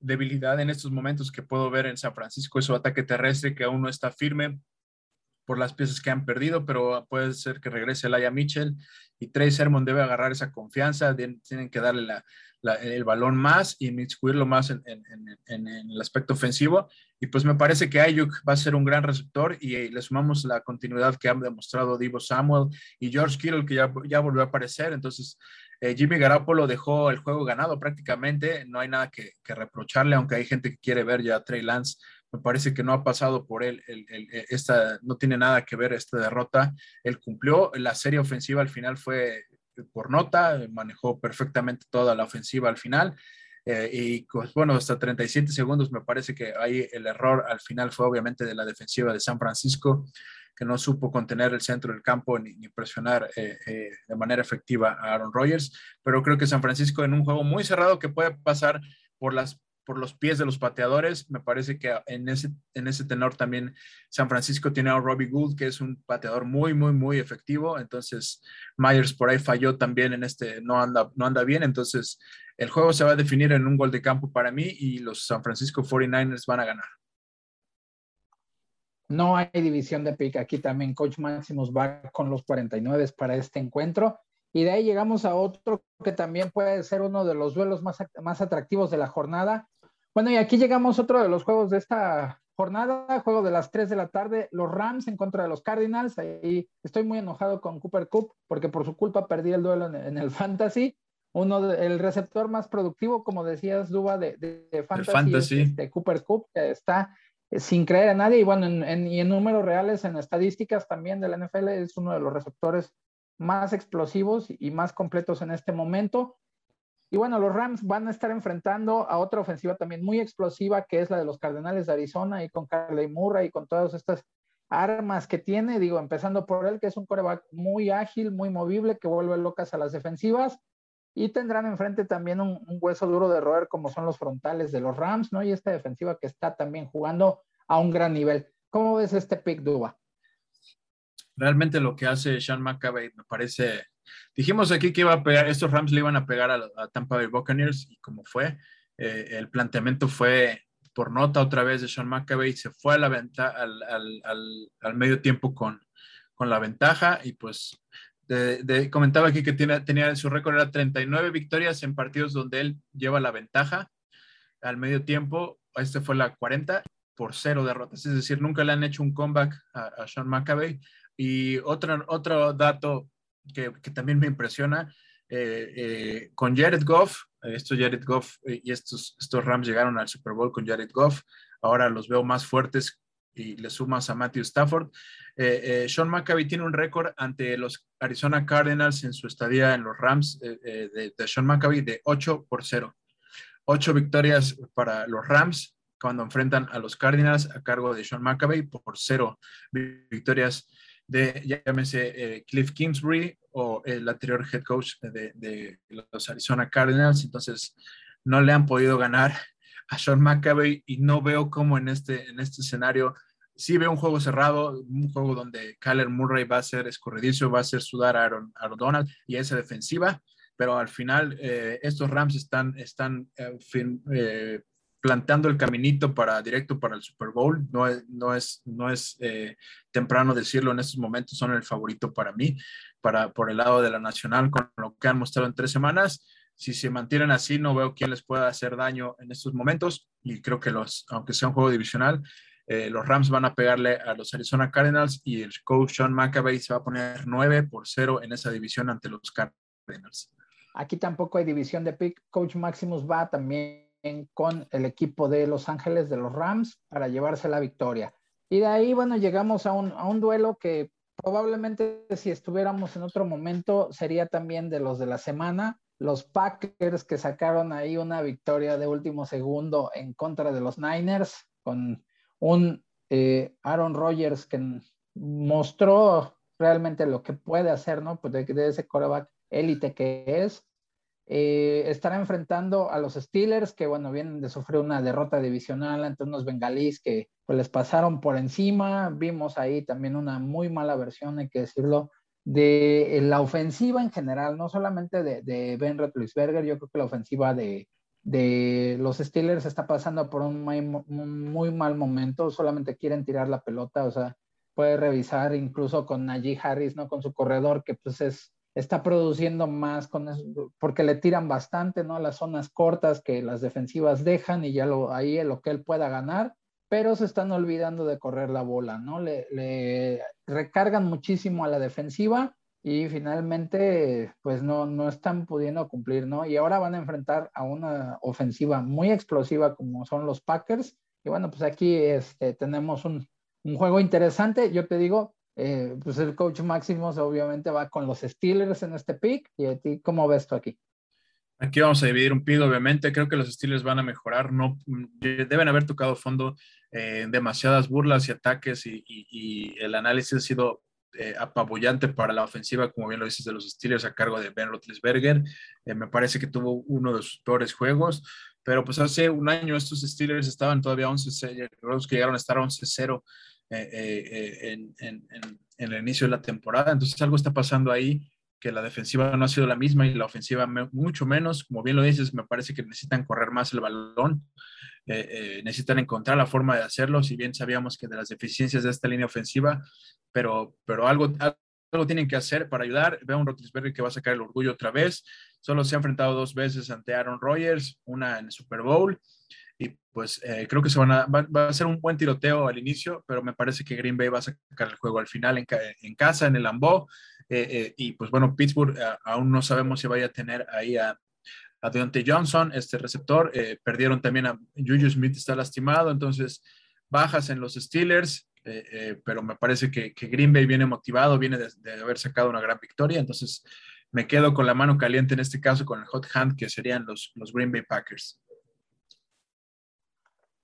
debilidad en estos momentos que puedo ver en San Francisco es su ataque terrestre que aún no está firme, por las piezas que han perdido, pero puede ser que regrese Laia Mitchell y Trey Sermon debe agarrar esa confianza, tienen que darle la, el balón más y inmiscuirlo más en, el aspecto ofensivo. Y pues me parece que Ayuk va a ser un gran receptor y, le sumamos la continuidad que han demostrado Divo Samuel y George Kittle, que ya, ya volvió a aparecer. Entonces, eh, Jimmy Garapolo dejó el juego ganado prácticamente. No hay nada que, reprocharle, aunque hay gente que quiere ver ya a Trey Lance. Me parece que no ha pasado por él, esta, no tiene nada que ver esta derrota. Él cumplió, la serie ofensiva al final fue por nota, manejó perfectamente toda la ofensiva al final. Eh, y pues, bueno, hasta 37 segundos me parece que ahí el error al final fue obviamente de la defensiva de San Francisco, que no supo contener el centro del campo ni, presionar eh, eh, de manera efectiva a Aaron Rodgers. Pero creo que San Francisco en un juego muy cerrado que puede pasar por las por los pies de los pateadores. Me parece que en ese, en ese tenor también San Francisco tiene a Robbie Gould, que es un pateador muy, muy, muy efectivo. Entonces, Myers por ahí falló también en este, no anda, no anda bien. Entonces, el juego se va a definir en un gol de campo para mí y los San Francisco 49ers van a ganar. No hay división de pick. Aquí también Coach Máximos va con los 49 para este encuentro. Y de ahí llegamos a otro que también puede ser uno de los duelos más, más atractivos de la jornada. Bueno, y aquí llegamos a otro de los juegos de esta jornada, juego de las 3 de la tarde, los Rams en contra de los Cardinals. Ahí estoy muy enojado con Cooper Cup porque por su culpa perdí el duelo en, el Fantasy. Uno de, el receptor más productivo, como decías, Duba, de, de, Fantasy, de Cooper Cup, que está sin creer a nadie. Y bueno, en, y en números reales, en estadísticas también de la NFL, es uno de los receptores más explosivos y más completos en este momento. Y bueno, los Rams van a estar enfrentando a otra ofensiva también muy explosiva, que es la de los Cardenales de Arizona, y con Carly Murray y con todas estas armas que tiene, digo, empezando por él, que es un coreback muy ágil, muy movible, que vuelve locas a las defensivas, y tendrán enfrente también un, hueso duro de roer, como son los frontales de los Rams, ¿no? Y esta defensiva que está también jugando a un gran nivel. ¿Cómo ves este pick, Duba? Realmente lo que hace Sean McAvey me parece Dijimos aquí que iba a pegar, estos Rams le iban a pegar a, Tampa Bay Buccaneers y como fue, eh, el planteamiento fue por nota otra vez de Sean McAvey, se fue a la venta, al, al, medio tiempo con, con la ventaja y pues comentaba aquí que tiene, tenía su récord era 39 victorias en partidos donde él lleva la ventaja al medio tiempo, este fue la 40 por cero derrotas, es decir, nunca le han hecho un comeback a, Sean McAvey. Y otro, otro dato que, también me impresiona. Eh, eh, con Jared Goff, eh, estos Jared Goff y estos, estos Rams llegaron al Super Bowl con Jared Goff, ahora los veo más fuertes y le sumas a Matthew Stafford. Sean McAvey tiene un récord ante los Arizona Cardinals en su estadía en los Rams de, Sean McAvey de 8 por 0. 8 victorias para los Rams cuando enfrentan a los Cardinals a cargo de Sean McAvey por cero victorias de, llámese eh, Cliff Kingsbury o el anterior head coach de, los Arizona Cardinals. Entonces, no le han podido ganar a Sean McAvey y no veo cómo en este, en este escenario sí veo un juego cerrado, un juego donde Kyler Murray va a ser escorredizo, va a hacer sudar a Aaron, Donald y a esa defensiva, pero al final eh, estos Rams están, están eh, eh, plantando el caminito para directo para el Super Bowl. No es, no es, no es temprano decirlo en estos momentos, son el favorito para mí, para, por el lado de la nacional, con lo que han mostrado en tres semanas. Si se mantienen así, no veo quién les pueda hacer daño en estos momentos y creo que los, aunque sea un juego divisional, eh, los Rams van a pegarle a los Arizona Cardinals y el coach Sean McAvey se va a poner 9 por 0 en esa división ante los Cardinals. Aquí tampoco hay división de pick. Coach Maximus va también con el equipo de Los Ángeles de los Rams para llevarse la victoria. Y de ahí, bueno, llegamos a un, a un duelo que probablemente si estuviéramos en otro momento sería también de los de la semana. Los Packers que sacaron ahí una victoria de último segundo en contra de los Niners con un eh, Aaron Rodgers que mostró realmente lo que puede hacer, ¿no? Pues de, ese coreback élite que es. Eh, estará enfrentando a los Steelers, que bueno, vienen de sufrir una derrota divisional ante unos bengalíes que pues, les pasaron por encima. Vimos ahí también una muy mala versión, hay que decirlo, de la ofensiva en general, no solamente de, de Ben Roethlisberger, yo creo que la ofensiva de, de los Steelers está pasando por un muy, mal momento, solamente quieren tirar la pelota, o sea, puede revisar incluso con Najee Harris, ¿no? Con su corredor, que pues es, está produciendo más con porque le tiran bastante, ¿no? Las zonas cortas que las defensivas dejan y ya lo, ahí lo que él pueda ganar, pero se están olvidando de correr la bola, ¿no? Le, le recargan muchísimo a la defensiva y finalmente pues no, no están pudiendo cumplir, ¿no? Y ahora van a enfrentar a una ofensiva muy explosiva como son los Packers. Y bueno, pues aquí este, tenemos un, un juego interesante. Yo te digo, eh, pues el coach Máximos obviamente va con los Steelers en este pick. ¿Y a ti cómo ves tú aquí? Aquí vamos a dividir un pick, obviamente. Creo que los Steelers van a mejorar. No, deben haber tocado fondo eh, demasiadas burlas y ataques y, y, y el análisis ha sido eh, apabullante para la ofensiva, como bien lo dices, de los Steelers a cargo de Ben Roethlisberger. Eh, me parece que tuvo uno de sus peores juegos, pero pues hace un año estos Steelers estaban todavía 11 los que llegaron a estar 11-0 eh, en, en, en, el inicio de la temporada. Entonces algo está pasando ahí que la defensiva no ha sido la misma y la ofensiva mucho menos. Como bien lo dices, me parece que necesitan correr más el balón, necesitan encontrar la forma de hacerlo, si bien sabíamos que de las deficiencias de esta línea ofensiva pero, pero algo, algo tienen que hacer para ayudar. Veo a un Roethlisberger que va a sacar el orgullo otra vez. Solo se ha enfrentado dos veces ante Aaron Rodgers, una en el Super Bowl. Y pues eh, creo que se van a, va, a ser un buen tiroteo al inicio, pero me parece que Green Bay va a sacar el juego al final en, en casa, en el Lambeau. Eh, eh, y pues bueno, Pittsburgh aún no sabemos si vaya a tener ahí a, a Deontay Johnson, este receptor. perdieron también a Juju Smith, está lastimado, entonces bajas en los Steelers. Pero me parece que, Green Bay viene motivado, viene de, haber sacado una gran victoria, entonces me quedo con la mano caliente en este caso con el hot hand que serían los, los Green Bay Packers.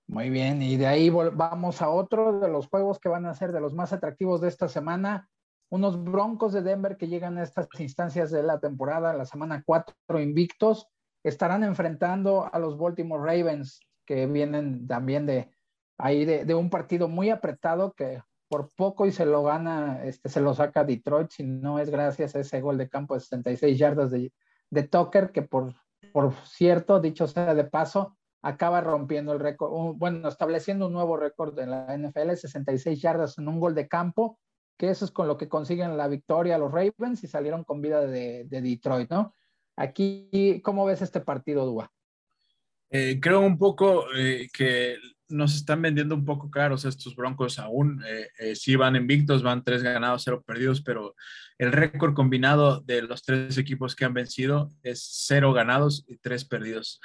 Muy bien, y de ahí vamos a otro de los juegos que van a ser de los más atractivos de esta semana. Unos Broncos de Denver que llegan a estas instancias de la temporada, la semana 4 invictos, estarán enfrentando a los Baltimore Ravens que vienen también de, ahí de, un partido muy apretado que por poco y se lo gana, este, se lo saca Detroit, si no es gracias a ese gol de campo de 66 yardas de, de Tucker, que por, por cierto, dicho sea de paso, acaba rompiendo el récord, bueno, estableciendo un nuevo récord en la NFL, 66 yardas en un gol de campo, que eso es con lo que consiguen la victoria los Ravens y salieron con vida de, de Detroit, ¿no? Aquí, ¿cómo ves este partido, Dua? Eh, creo un poco eh, que nos están vendiendo un poco caros estos Broncos aún. Eh, eh, sí van invictos, van tres ganados, cero perdidos, pero el récord combinado de los tres equipos que han vencido es cero ganados y tres perdidos.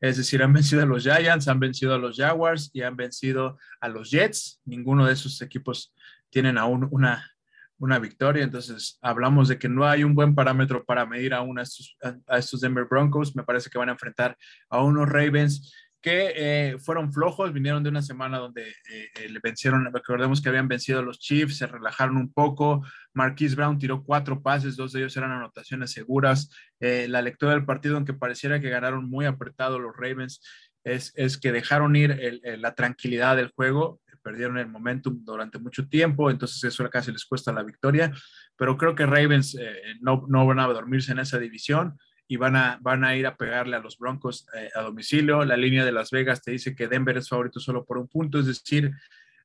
Es decir, han vencido a los Giants, han vencido a los Jaguars y han vencido a los Jets. Ninguno de esos equipos tienen aún una, una victoria. Entonces, hablamos de que no hay un buen parámetro para medir aún a estos, a estos Denver Broncos. Me parece que van a enfrentar a unos Ravens que eh, fueron flojos, vinieron de una semana donde eh, le vencieron, recordemos que habían vencido a los Chiefs, se relajaron un poco, Marquise Brown tiró cuatro pases, dos de ellos eran anotaciones seguras, la lectura del partido, aunque pareciera que ganaron muy apretado los Ravens, es, es que dejaron ir la tranquilidad del juego, perdieron el momentum durante mucho tiempo, entonces eso casi les cuesta la victoria, pero creo que Ravens no, no van a dormirse en esa división y van a, ir a pegarle a los Broncos eh, a domicilio. La línea de Las Vegas te dice que Denver es favorito solo por un punto, es decir,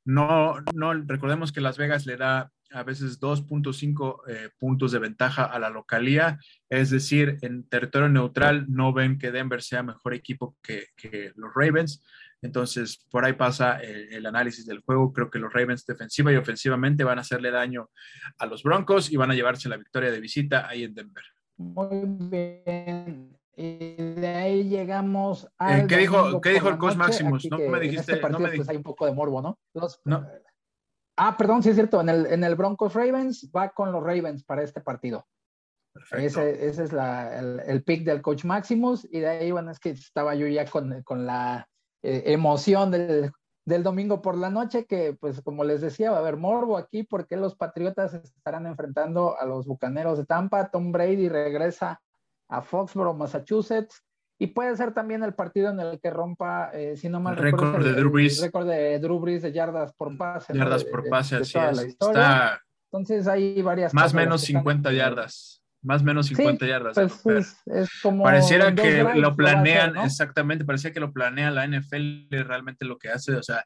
no, no recordemos que Las Vegas le da a veces 2.5 eh, puntos de ventaja a la localía, es decir, en territorio neutral no ven que Denver sea mejor equipo que los Ravens. Entonces, por ahí pasa el, el, análisis del juego. Creo que los Ravens defensiva y ofensivamente van a hacerle daño a los Broncos y van a llevarse la victoria de visita ahí en Denver. Muy bien. Y de ahí llegamos a. Eh, ¿Qué dijo, ¿qué dijo el coach Maximus? No me dijiste. En este partido, no me pues, hay un poco de morbo, ¿no? no. Ah, perdón, sí es cierto. En el, en el Broncos Ravens va con los Ravens para este partido. Ese, ese es la, el, el, pick del coach Maximus. Y de ahí, bueno, es que estaba yo ya con, con la eh, emoción del, del domingo por la noche, que pues como les decía, va a haber morbo aquí porque los Patriotas estarán enfrentando a los Bucaneros de Tampa. Tom Brady regresa a Foxborough, Massachusetts. Y puede ser también el partido en el que rompa, eh, si no mal recuerdo, el, Brees. récord de Drew Brees de yardas por pase. Yardas ¿no? por pase, de, así es. Está Entonces hay varias. Más o menos 50 yardas más o menos 50 sí, yardas. Pues es, es como pareciera que lo planean, hacer, ¿no? exactamente, parecía que lo planea la NFL realmente lo que hace, o sea,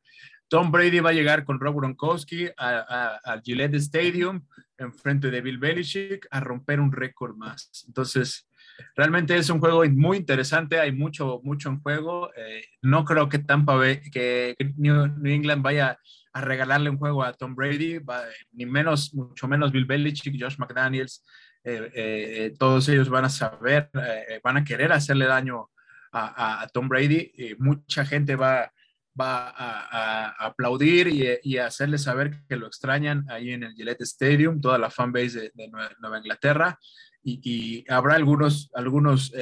Tom Brady va a llegar con Rob Gronkowski al Gillette Stadium en frente de Bill Belichick a romper un récord más. Entonces, realmente es un juego muy interesante, hay mucho, mucho en juego. Eh, no creo que Tampa Bay, que New, New, England vaya a regalarle un juego a Tom Brady, va, ni menos, mucho menos Bill Belichick, Josh McDaniels. Eh, eh, todos ellos van a saber, eh, van a querer hacerle daño a, Tom Brady. mucha gente va, a, aplaudir y, y, hacerle saber que lo extrañan ahí en el Gillette Stadium, toda la fanbase de, de Nueva, Inglaterra. Y, y, habrá algunos, algunos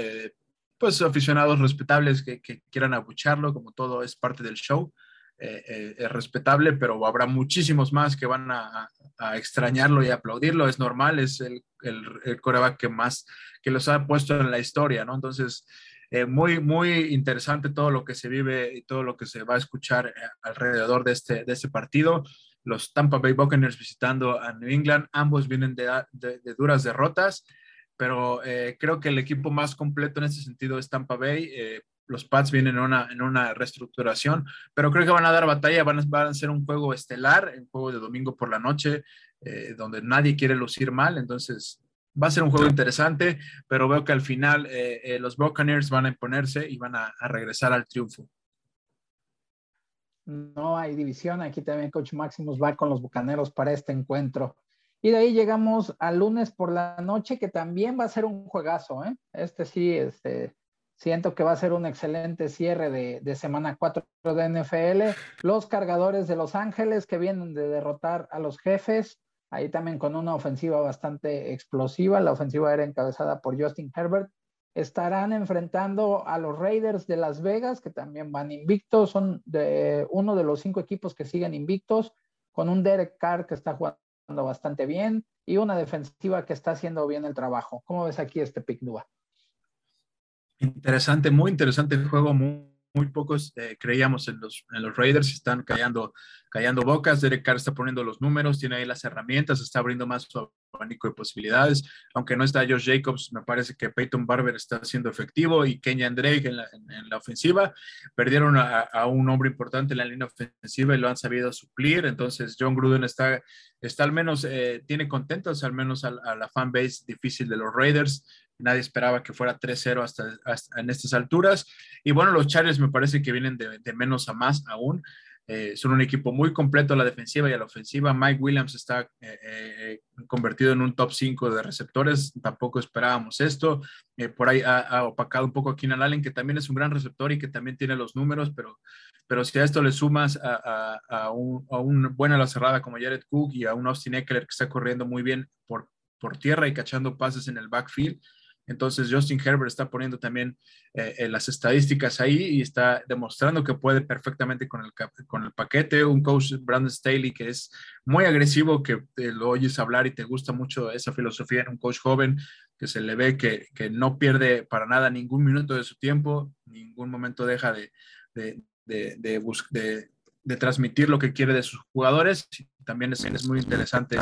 pues, aficionados respetables que, que, quieran abucharlo, como todo es parte del show. Eh, es respetable, pero habrá muchísimos más que van a, extrañarlo y aplaudirlo. Es normal, es el, el, el coreback que más, que los ha puesto en la historia, ¿no? Entonces, eh, muy, muy interesante todo lo que se vive y todo lo que se va a escuchar eh, alrededor de este, de este partido. Los Tampa Bay Buccaneers visitando a New England, ambos vienen de, de, duras derrotas, pero eh, creo que el equipo más completo en ese sentido es Tampa Bay los Pats vienen en una, en una reestructuración, pero creo que van a dar batalla, van a, van a ser un juego estelar, un juego de domingo por la noche, eh, donde nadie quiere lucir mal, entonces va a ser un juego interesante, pero veo que al final eh, eh, los Buccaneers van a imponerse y van a, a, regresar al triunfo. No hay división, aquí también Coach Maximus va con los Bucaneros para este encuentro. Y de ahí llegamos al lunes por la noche, que también va a ser un juegazo, ¿eh? Este sí, este, Siento que va a ser un excelente cierre de, semana 4 de NFL. Los cargadores de Los Ángeles que vienen de derrotar a los jefes, ahí también con una ofensiva bastante explosiva. La ofensiva era encabezada por Justin Herbert. Estarán enfrentando a los Raiders de Las Vegas, que también van invictos. Son uno de los cinco equipos que siguen invictos, con un Derek Carr que está jugando bastante bien y una defensiva que está haciendo bien el trabajo. ¿Cómo ves aquí este pick? Interesante, muy interesante el juego, muy, pocos eh, creíamos en los, en los Raiders, están callando, callando bocas, Derek Carr está poniendo los números, tiene ahí las herramientas, está abriendo más su abanico de posibilidades, aunque no está Josh Jacobs, me parece que Peyton Barber está siendo efectivo y Kenyan Drake en la, en, en la ofensiva, perdieron a, un hombre importante en la línea ofensiva y lo han sabido suplir, entonces John Gruden está, está al menos, eh, tiene contentos al menos a, la fan base difícil de los Raiders, Nadie esperaba que fuera 3-0 hasta, en estas alturas. Y bueno, los Chargers me parece que vienen de menos a más aún. Eh, son un equipo muy completo a la defensiva y a la ofensiva. Mike Williams está eh, eh, convertido en un top 5 de receptores. Tampoco esperábamos esto. Por ahí ha, ha, opacado un poco a Keenan Allen, que también es un gran receptor y que también tiene los números, pero, pero si a esto le sumas a, a, a un, a un buena la cerrada como Jared Cook y a un Austin Eckler que está corriendo muy bien por, por tierra y cachando pases en el backfield, Entonces Justin Herbert está poniendo también eh, las estadísticas ahí y está demostrando que puede perfectamente con el, con el paquete. Un coach, Brandon Staley, que es muy agresivo, que te lo oyes hablar y te gusta mucho esa filosofía en un coach joven, que se le ve que, que no pierde para nada ningún minuto de su tiempo, ningún momento deja de, de, de, de, de transmitir lo que quiere de sus jugadores. También es, muy interesante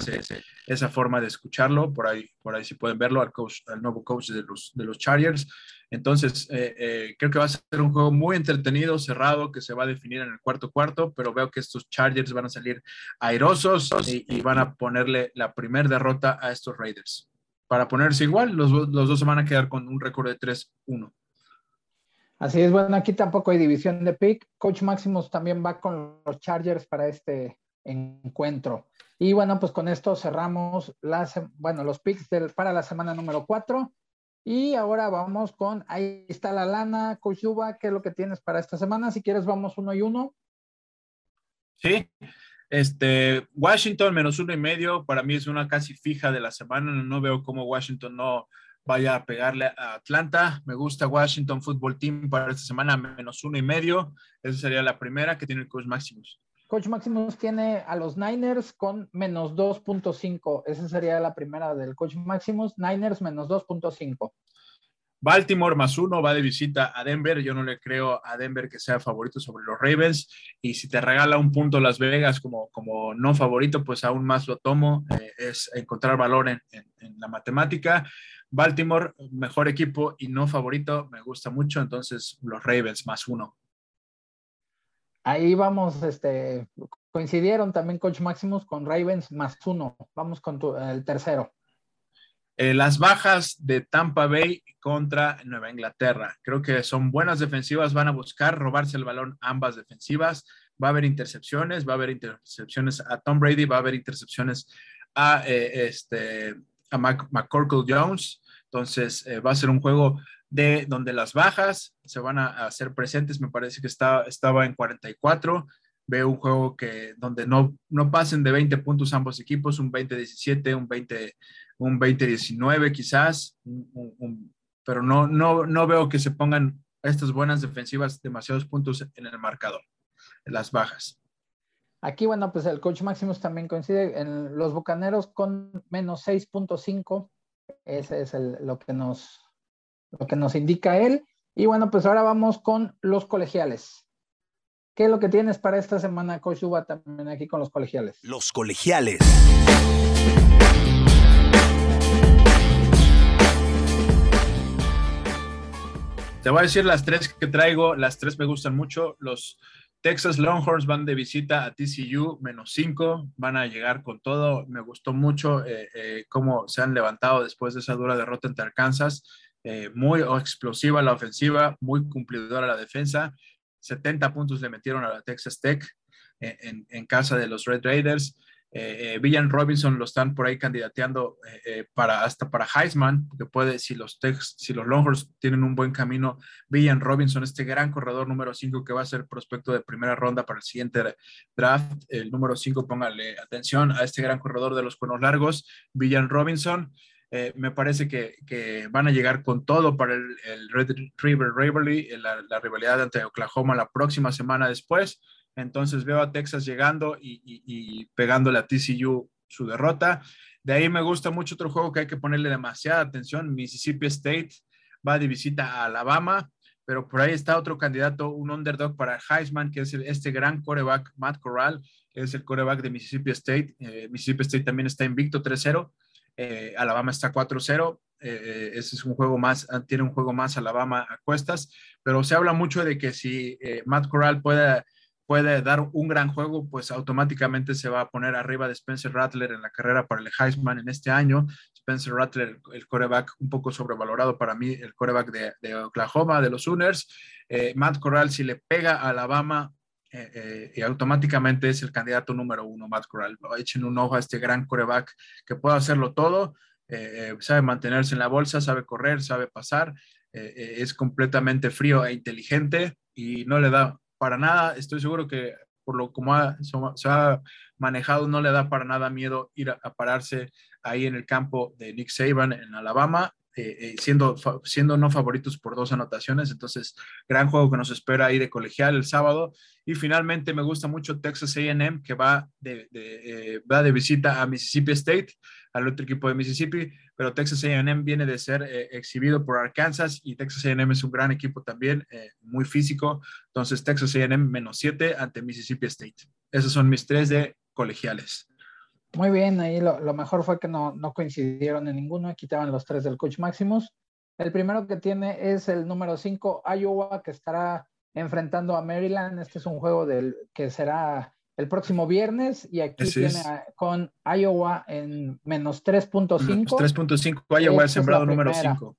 esa forma de escucharlo. Por ahí, por ahí sí pueden verlo al, nuevo coach de los, de Chargers. Entonces, eh, eh, creo que va a ser un juego muy entretenido, cerrado, que se va a definir en el cuarto cuarto, pero veo que estos Chargers van a salir airosos y, y van a ponerle la primera derrota a estos Raiders. Para ponerse igual, los, los dos se van a quedar con un récord de 3-1. Así es, bueno, aquí tampoco hay división de pick. Coach Maximus también va con los Chargers para este encuentro. Y bueno, pues con esto cerramos las, bueno, los picks para la semana número 4. Y ahora vamos con, ahí está la lana, Coach Duba, ¿qué es lo que tienes para esta semana? Si quieres, vamos uno y uno. Sí, este, Washington menos uno y medio, para mí es una casi fija de la semana. No veo cómo Washington no, vaya a pegarle a Atlanta. Me gusta Washington Football Team para esta semana, menos uno y medio. Esa sería la primera que tiene el Coach Maximus. Coach Maximus tiene a los Niners con menos 2.5. Esa sería la primera del Coach Maximus. Niners menos 2.5. Baltimore más uno va de visita a Denver. Yo no le creo a Denver que sea favorito sobre los Ravens. Y si te regala un punto Las Vegas como, como no favorito, pues aún más lo tomo. Eh, es encontrar valor en, en la matemática. Baltimore, mejor equipo y no favorito, me gusta mucho, entonces los Ravens más uno. Ahí vamos, este, coincidieron también Coach Maximus con Ravens más uno. Vamos con el tercero. Eh, las bajas de Tampa Bay contra Nueva Inglaterra. Creo que son buenas defensivas, van a buscar robarse el balón ambas defensivas. Va a haber intercepciones, va a haber intercepciones a Tom Brady, va a haber intercepciones a, eh, este, a McCorkle Jones. Entonces, eh, va a ser un juego de donde las bajas se van a, hacer presentes. Me parece que está, estaba en 44. Veo un juego que donde no, no pasen de 20 puntos ambos equipos, un 20-17, un 20, un 20-19 quizás, pero no, no, no veo que se pongan estas buenas defensivas demasiados puntos en el marcador, en las bajas. Aquí, bueno, pues el coach Maximus también coincide en los Bucaneros con menos 6.5 ese es lo, que nos, lo que nos indica él. Y bueno, pues ahora vamos con los colegiales. ¿Qué es lo que tienes para esta semana, Coach Uba, también aquí con los colegiales? Los colegiales. Te voy a decir las tres que traigo, las tres me gustan mucho. Los Texas Longhorns van de visita a TCU, menos 5, van a llegar con todo. Me gustó mucho eh, eh, cómo se han levantado después de esa dura derrota entre Arkansas. Eh, muy explosiva la ofensiva, muy cumplidora la defensa. 70 puntos le metieron a la Texas Tech en casa de los Red Raiders. Eh, eh, Robinson lo están por ahí candidateando eh, para hasta para Heisman, que puede, si los Tex, si los Longhorns tienen un buen camino, Villan Robinson, este gran corredor número 5 que va a ser prospecto de primera ronda para el siguiente draft, el número 5, póngale atención a este gran corredor de los cuernos largos, Villan Robinson. me parece que, que, van a llegar con todo para el, Red River Rivalry, la, la rivalidad ante Oklahoma la próxima semana después. Entonces veo a Texas llegando y, pegándole a TCU su derrota. De ahí me gusta mucho otro juego que hay que ponerle demasiada atención. Mississippi State va de visita a Alabama, pero por ahí está otro candidato, un underdog para Heisman, que es este gran coreback, Matt Corral, que es el coreback de Mississippi State. Eh, Mississippi State también está invicto 3-0. Eh, Alabama está 4-0. Eh, ese es un juego más, tiene un juego más Alabama a cuestas, pero se habla mucho de que si Matt Corral puede puede dar un gran juego, pues automáticamente se va a poner arriba de Spencer Rattler en la carrera para el Heisman en este año. Spencer Rattler, el coreback un poco sobrevalorado para mí, el coreback de, Oklahoma, de los Sooners. Eh, Matt Corral, si le pega a Alabama, eh, eh, y automáticamente es el candidato número uno, Matt Corral. Echen un ojo a este gran coreback que puede hacerlo todo, sabe mantenerse en la bolsa, sabe correr, sabe pasar, es completamente frío e inteligente y no le da para nada, estoy seguro que por lo como se ha manejado, no le da para nada miedo ir a, pararse ahí en el campo de Nick Saban en Alabama. eh, siendo, siendo no favoritos por dos anotaciones. Entonces, gran juego que nos espera ahí de colegial el sábado. Y finalmente me gusta mucho Texas AM, que va de, va de visita a Mississippi State, al otro equipo de Mississippi, pero Texas AM viene de ser exhibido por Arkansas y Texas AM es un gran equipo también, muy físico. Entonces, Texas AM menos 7 ante Mississippi State. Esos son mis tres de colegiales. Muy bien, ahí lo, mejor fue que no, coincidieron en ninguno, quitaban los tres del coach Maximus. El primero que tiene es el número 5, Iowa, que estará enfrentando a Maryland. Este es un juego del, que será el próximo viernes y aquí tiene con Iowa en menos 3.5. 3.5, Iowa es sembrado número 5.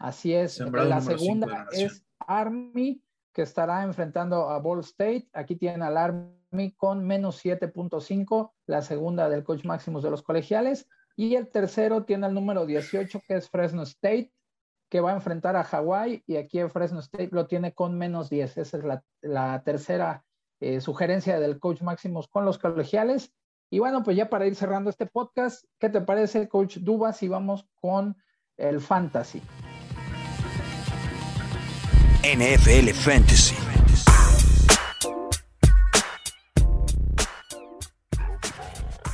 Así es. la segunda es Army, que estará enfrentando a Ball State. Aquí tiene al Army con menos 7.5, la segunda del coach Maximus de los colegiales. Y el tercero tiene el número 18, que es Fresno State, que va a enfrentar a Hawaii. Y aquí Fresno State lo tiene con menos 10. Esa es la, tercera eh, sugerencia del coach Maximus con los colegiales. Y bueno, pues ya para ir cerrando este podcast, ¿qué te parece, coach Dubas? Y vamos con el fantasy. NFL Fantasy.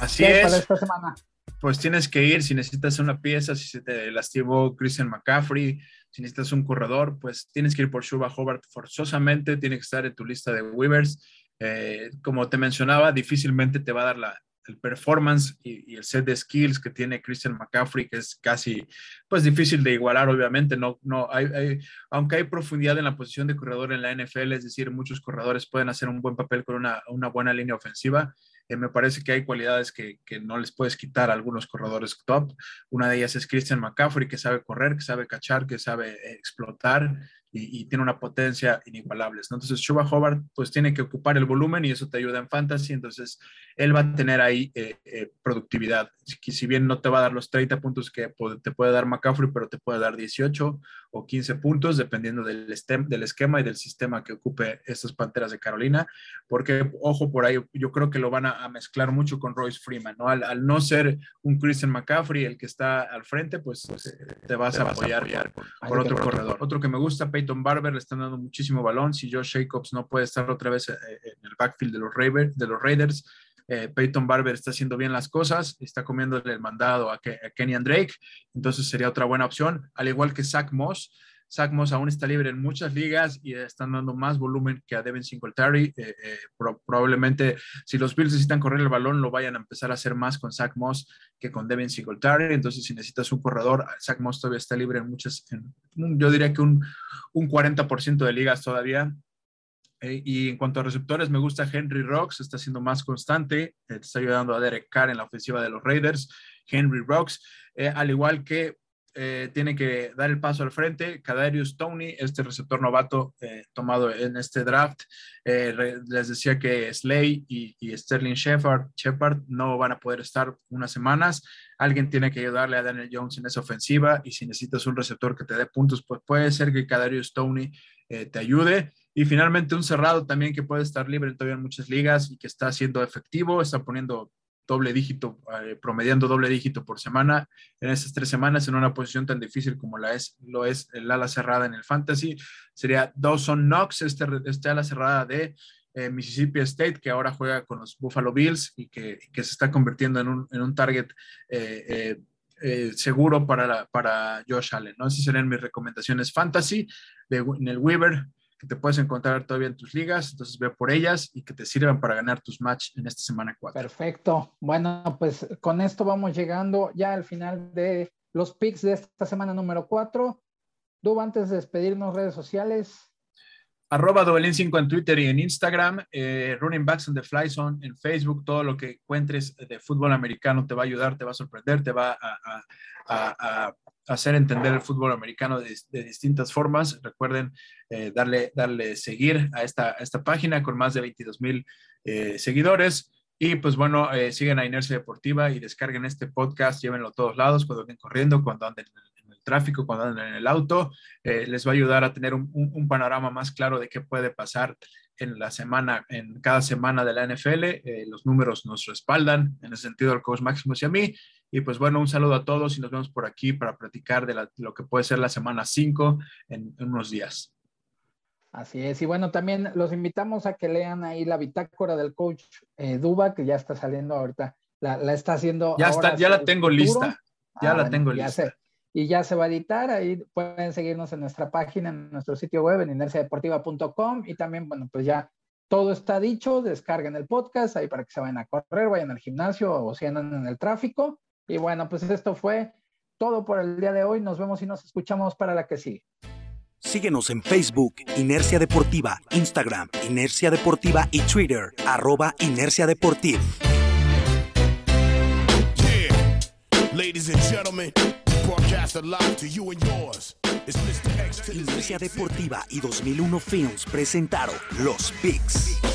Así es. esta semana? Pues tienes que ir si necesitas una pieza, si se te lastimó Christian McCaffrey, si necesitas un corredor, pues tienes que ir por Shuba Hobart forzosamente, tiene que estar en tu lista de Weavers. Eh, como te mencionaba, difícilmente te va a dar la, el performance y, el set de skills que tiene Christian McCaffrey, que es casi, pues difícil de igualar, obviamente, no, no, hay, aunque hay profundidad en la posición de corredor en la NFL, es decir, muchos corredores pueden hacer un buen papel con una, una buena línea ofensiva, eh, me parece que hay cualidades que, que, no les puedes quitar a algunos corredores top. Una de ellas es Christian McCaffrey, que sabe correr, que sabe cachar, que sabe eh, explotar y, tiene una potencia inigualable. Entonces, Chuba Hobart pues tiene que ocupar el volumen y eso te ayuda en fantasy. Entonces, él va a tener ahí eh, eh, productividad. Si, si, bien no te va a dar los 30 puntos que te puede dar McCaffrey, pero te puede dar 18 o 15 puntos, dependiendo del, del esquema y del sistema que ocupe estas Panteras de Carolina. Porque, ojo, por ahí yo creo que lo van a, mezclar mucho con Royce Freeman, ¿no? Al, no ser un Christian McCaffrey el que está al frente, pues, pues eh, te vas a apoyar, por, otro corredor. Otro que me gusta, Peyton Barber, le están dando muchísimo balón. Si Josh Jacobs no puede estar otra vez en el backfield de los, Raiders, eh, Peyton Barber está haciendo bien las cosas, está comiéndole el mandado a, Kenny and Drake, entonces sería otra buena opción, al igual que Zach Moss. Zach Moss aún está libre en muchas ligas y están dando más volumen que a Devin Singletary. Eh, eh, probablemente si los Bills necesitan correr el balón, lo vayan a empezar a hacer más con Zach Moss que con Devin Singletary. Entonces, si necesitas un corredor, Zach Moss todavía está libre en muchas, yo diría que un, un 40% de ligas todavía. Eh, y en cuanto a receptores, me gusta Henry Rocks, está siendo más constante, está ayudando a Derek Carr en la ofensiva de los Raiders. Henry Rocks, al igual que tiene que dar el paso al frente, Kadarius Tony, este receptor novato tomado en este draft. les decía que Slay y, Sterling Shepard, Shepard no van a poder estar unas semanas. Alguien tiene que ayudarle a Daniel Jones en esa ofensiva y si necesitas un receptor que te dé puntos, pues puede ser que Kadarius Tony te ayude. Y finalmente un cerrado también que puede estar libre todavía en muchas ligas y que está siendo efectivo, está poniendo doble dígito, eh, promediando doble dígito por semana en esas tres semanas en una posición tan difícil como la es, lo es el ala cerrada en el fantasy. Sería Dawson Knox, este, este ala cerrada de eh, Mississippi State, que ahora juega con los Buffalo Bills y que, que se está convirtiendo en un, en un target eh, seguro para, para Josh Allen. ¿no? Esas serían mis recomendaciones fantasy de, en el Weaver que te puedes encontrar todavía en tus ligas, entonces ve por ellas y que te sirvan para ganar tus match en esta semana 4. Perfecto. Bueno, pues con esto vamos llegando ya al final de los picks de esta semana número 4. Dub, antes de despedirnos, redes sociales. Arroba Dobelín 5 en Twitter y en Instagram, eh, Running Backs on the Fly Zone en Facebook, todo lo que encuentres de fútbol americano te va a ayudar, te va a sorprender, te va a hacer entender el fútbol americano de, distintas formas. Recuerden eh, darle, darle seguir a esta, esta página con más de 22 mil eh, seguidores. Y pues bueno, eh, a Inercia Deportiva y descarguen este podcast, llévenlo a todos lados, cuando anden corriendo, cuando anden en el, tráfico, cuando anden en el auto. les va a ayudar a tener un, un, panorama más claro de qué puede pasar en la semana, en cada semana de la NFL. los números nos respaldan, en el sentido del coach Maximus y a mí Y pues bueno, un saludo a todos y nos vemos por aquí para platicar de, lo que puede ser la semana 5 en, unos días. Así es, y bueno, también los invitamos a que lean ahí la bitácora del coach eh, Duba, que ya está saliendo ahorita, la, está haciendo. Ya, está, ya la tengo lista, ya ah, la tengo lista. Y ya se va a editar, ahí pueden seguirnos en nuestra página, en nuestro sitio web, en inerciadeportiva.com, y también, bueno, pues ya todo está dicho, descarguen el podcast ahí para que se vayan a correr, vayan al gimnasio o si andan en el tráfico. Y bueno, pues esto fue todo por el día de hoy. Nos vemos y nos escuchamos para la que sigue. Síguenos en Facebook, Inercia Deportiva, Instagram, Inercia Deportiva y Twitter, arroba Inercia Deportiva. Inercia Deportiva y 2001 Films presentaron Los Picks.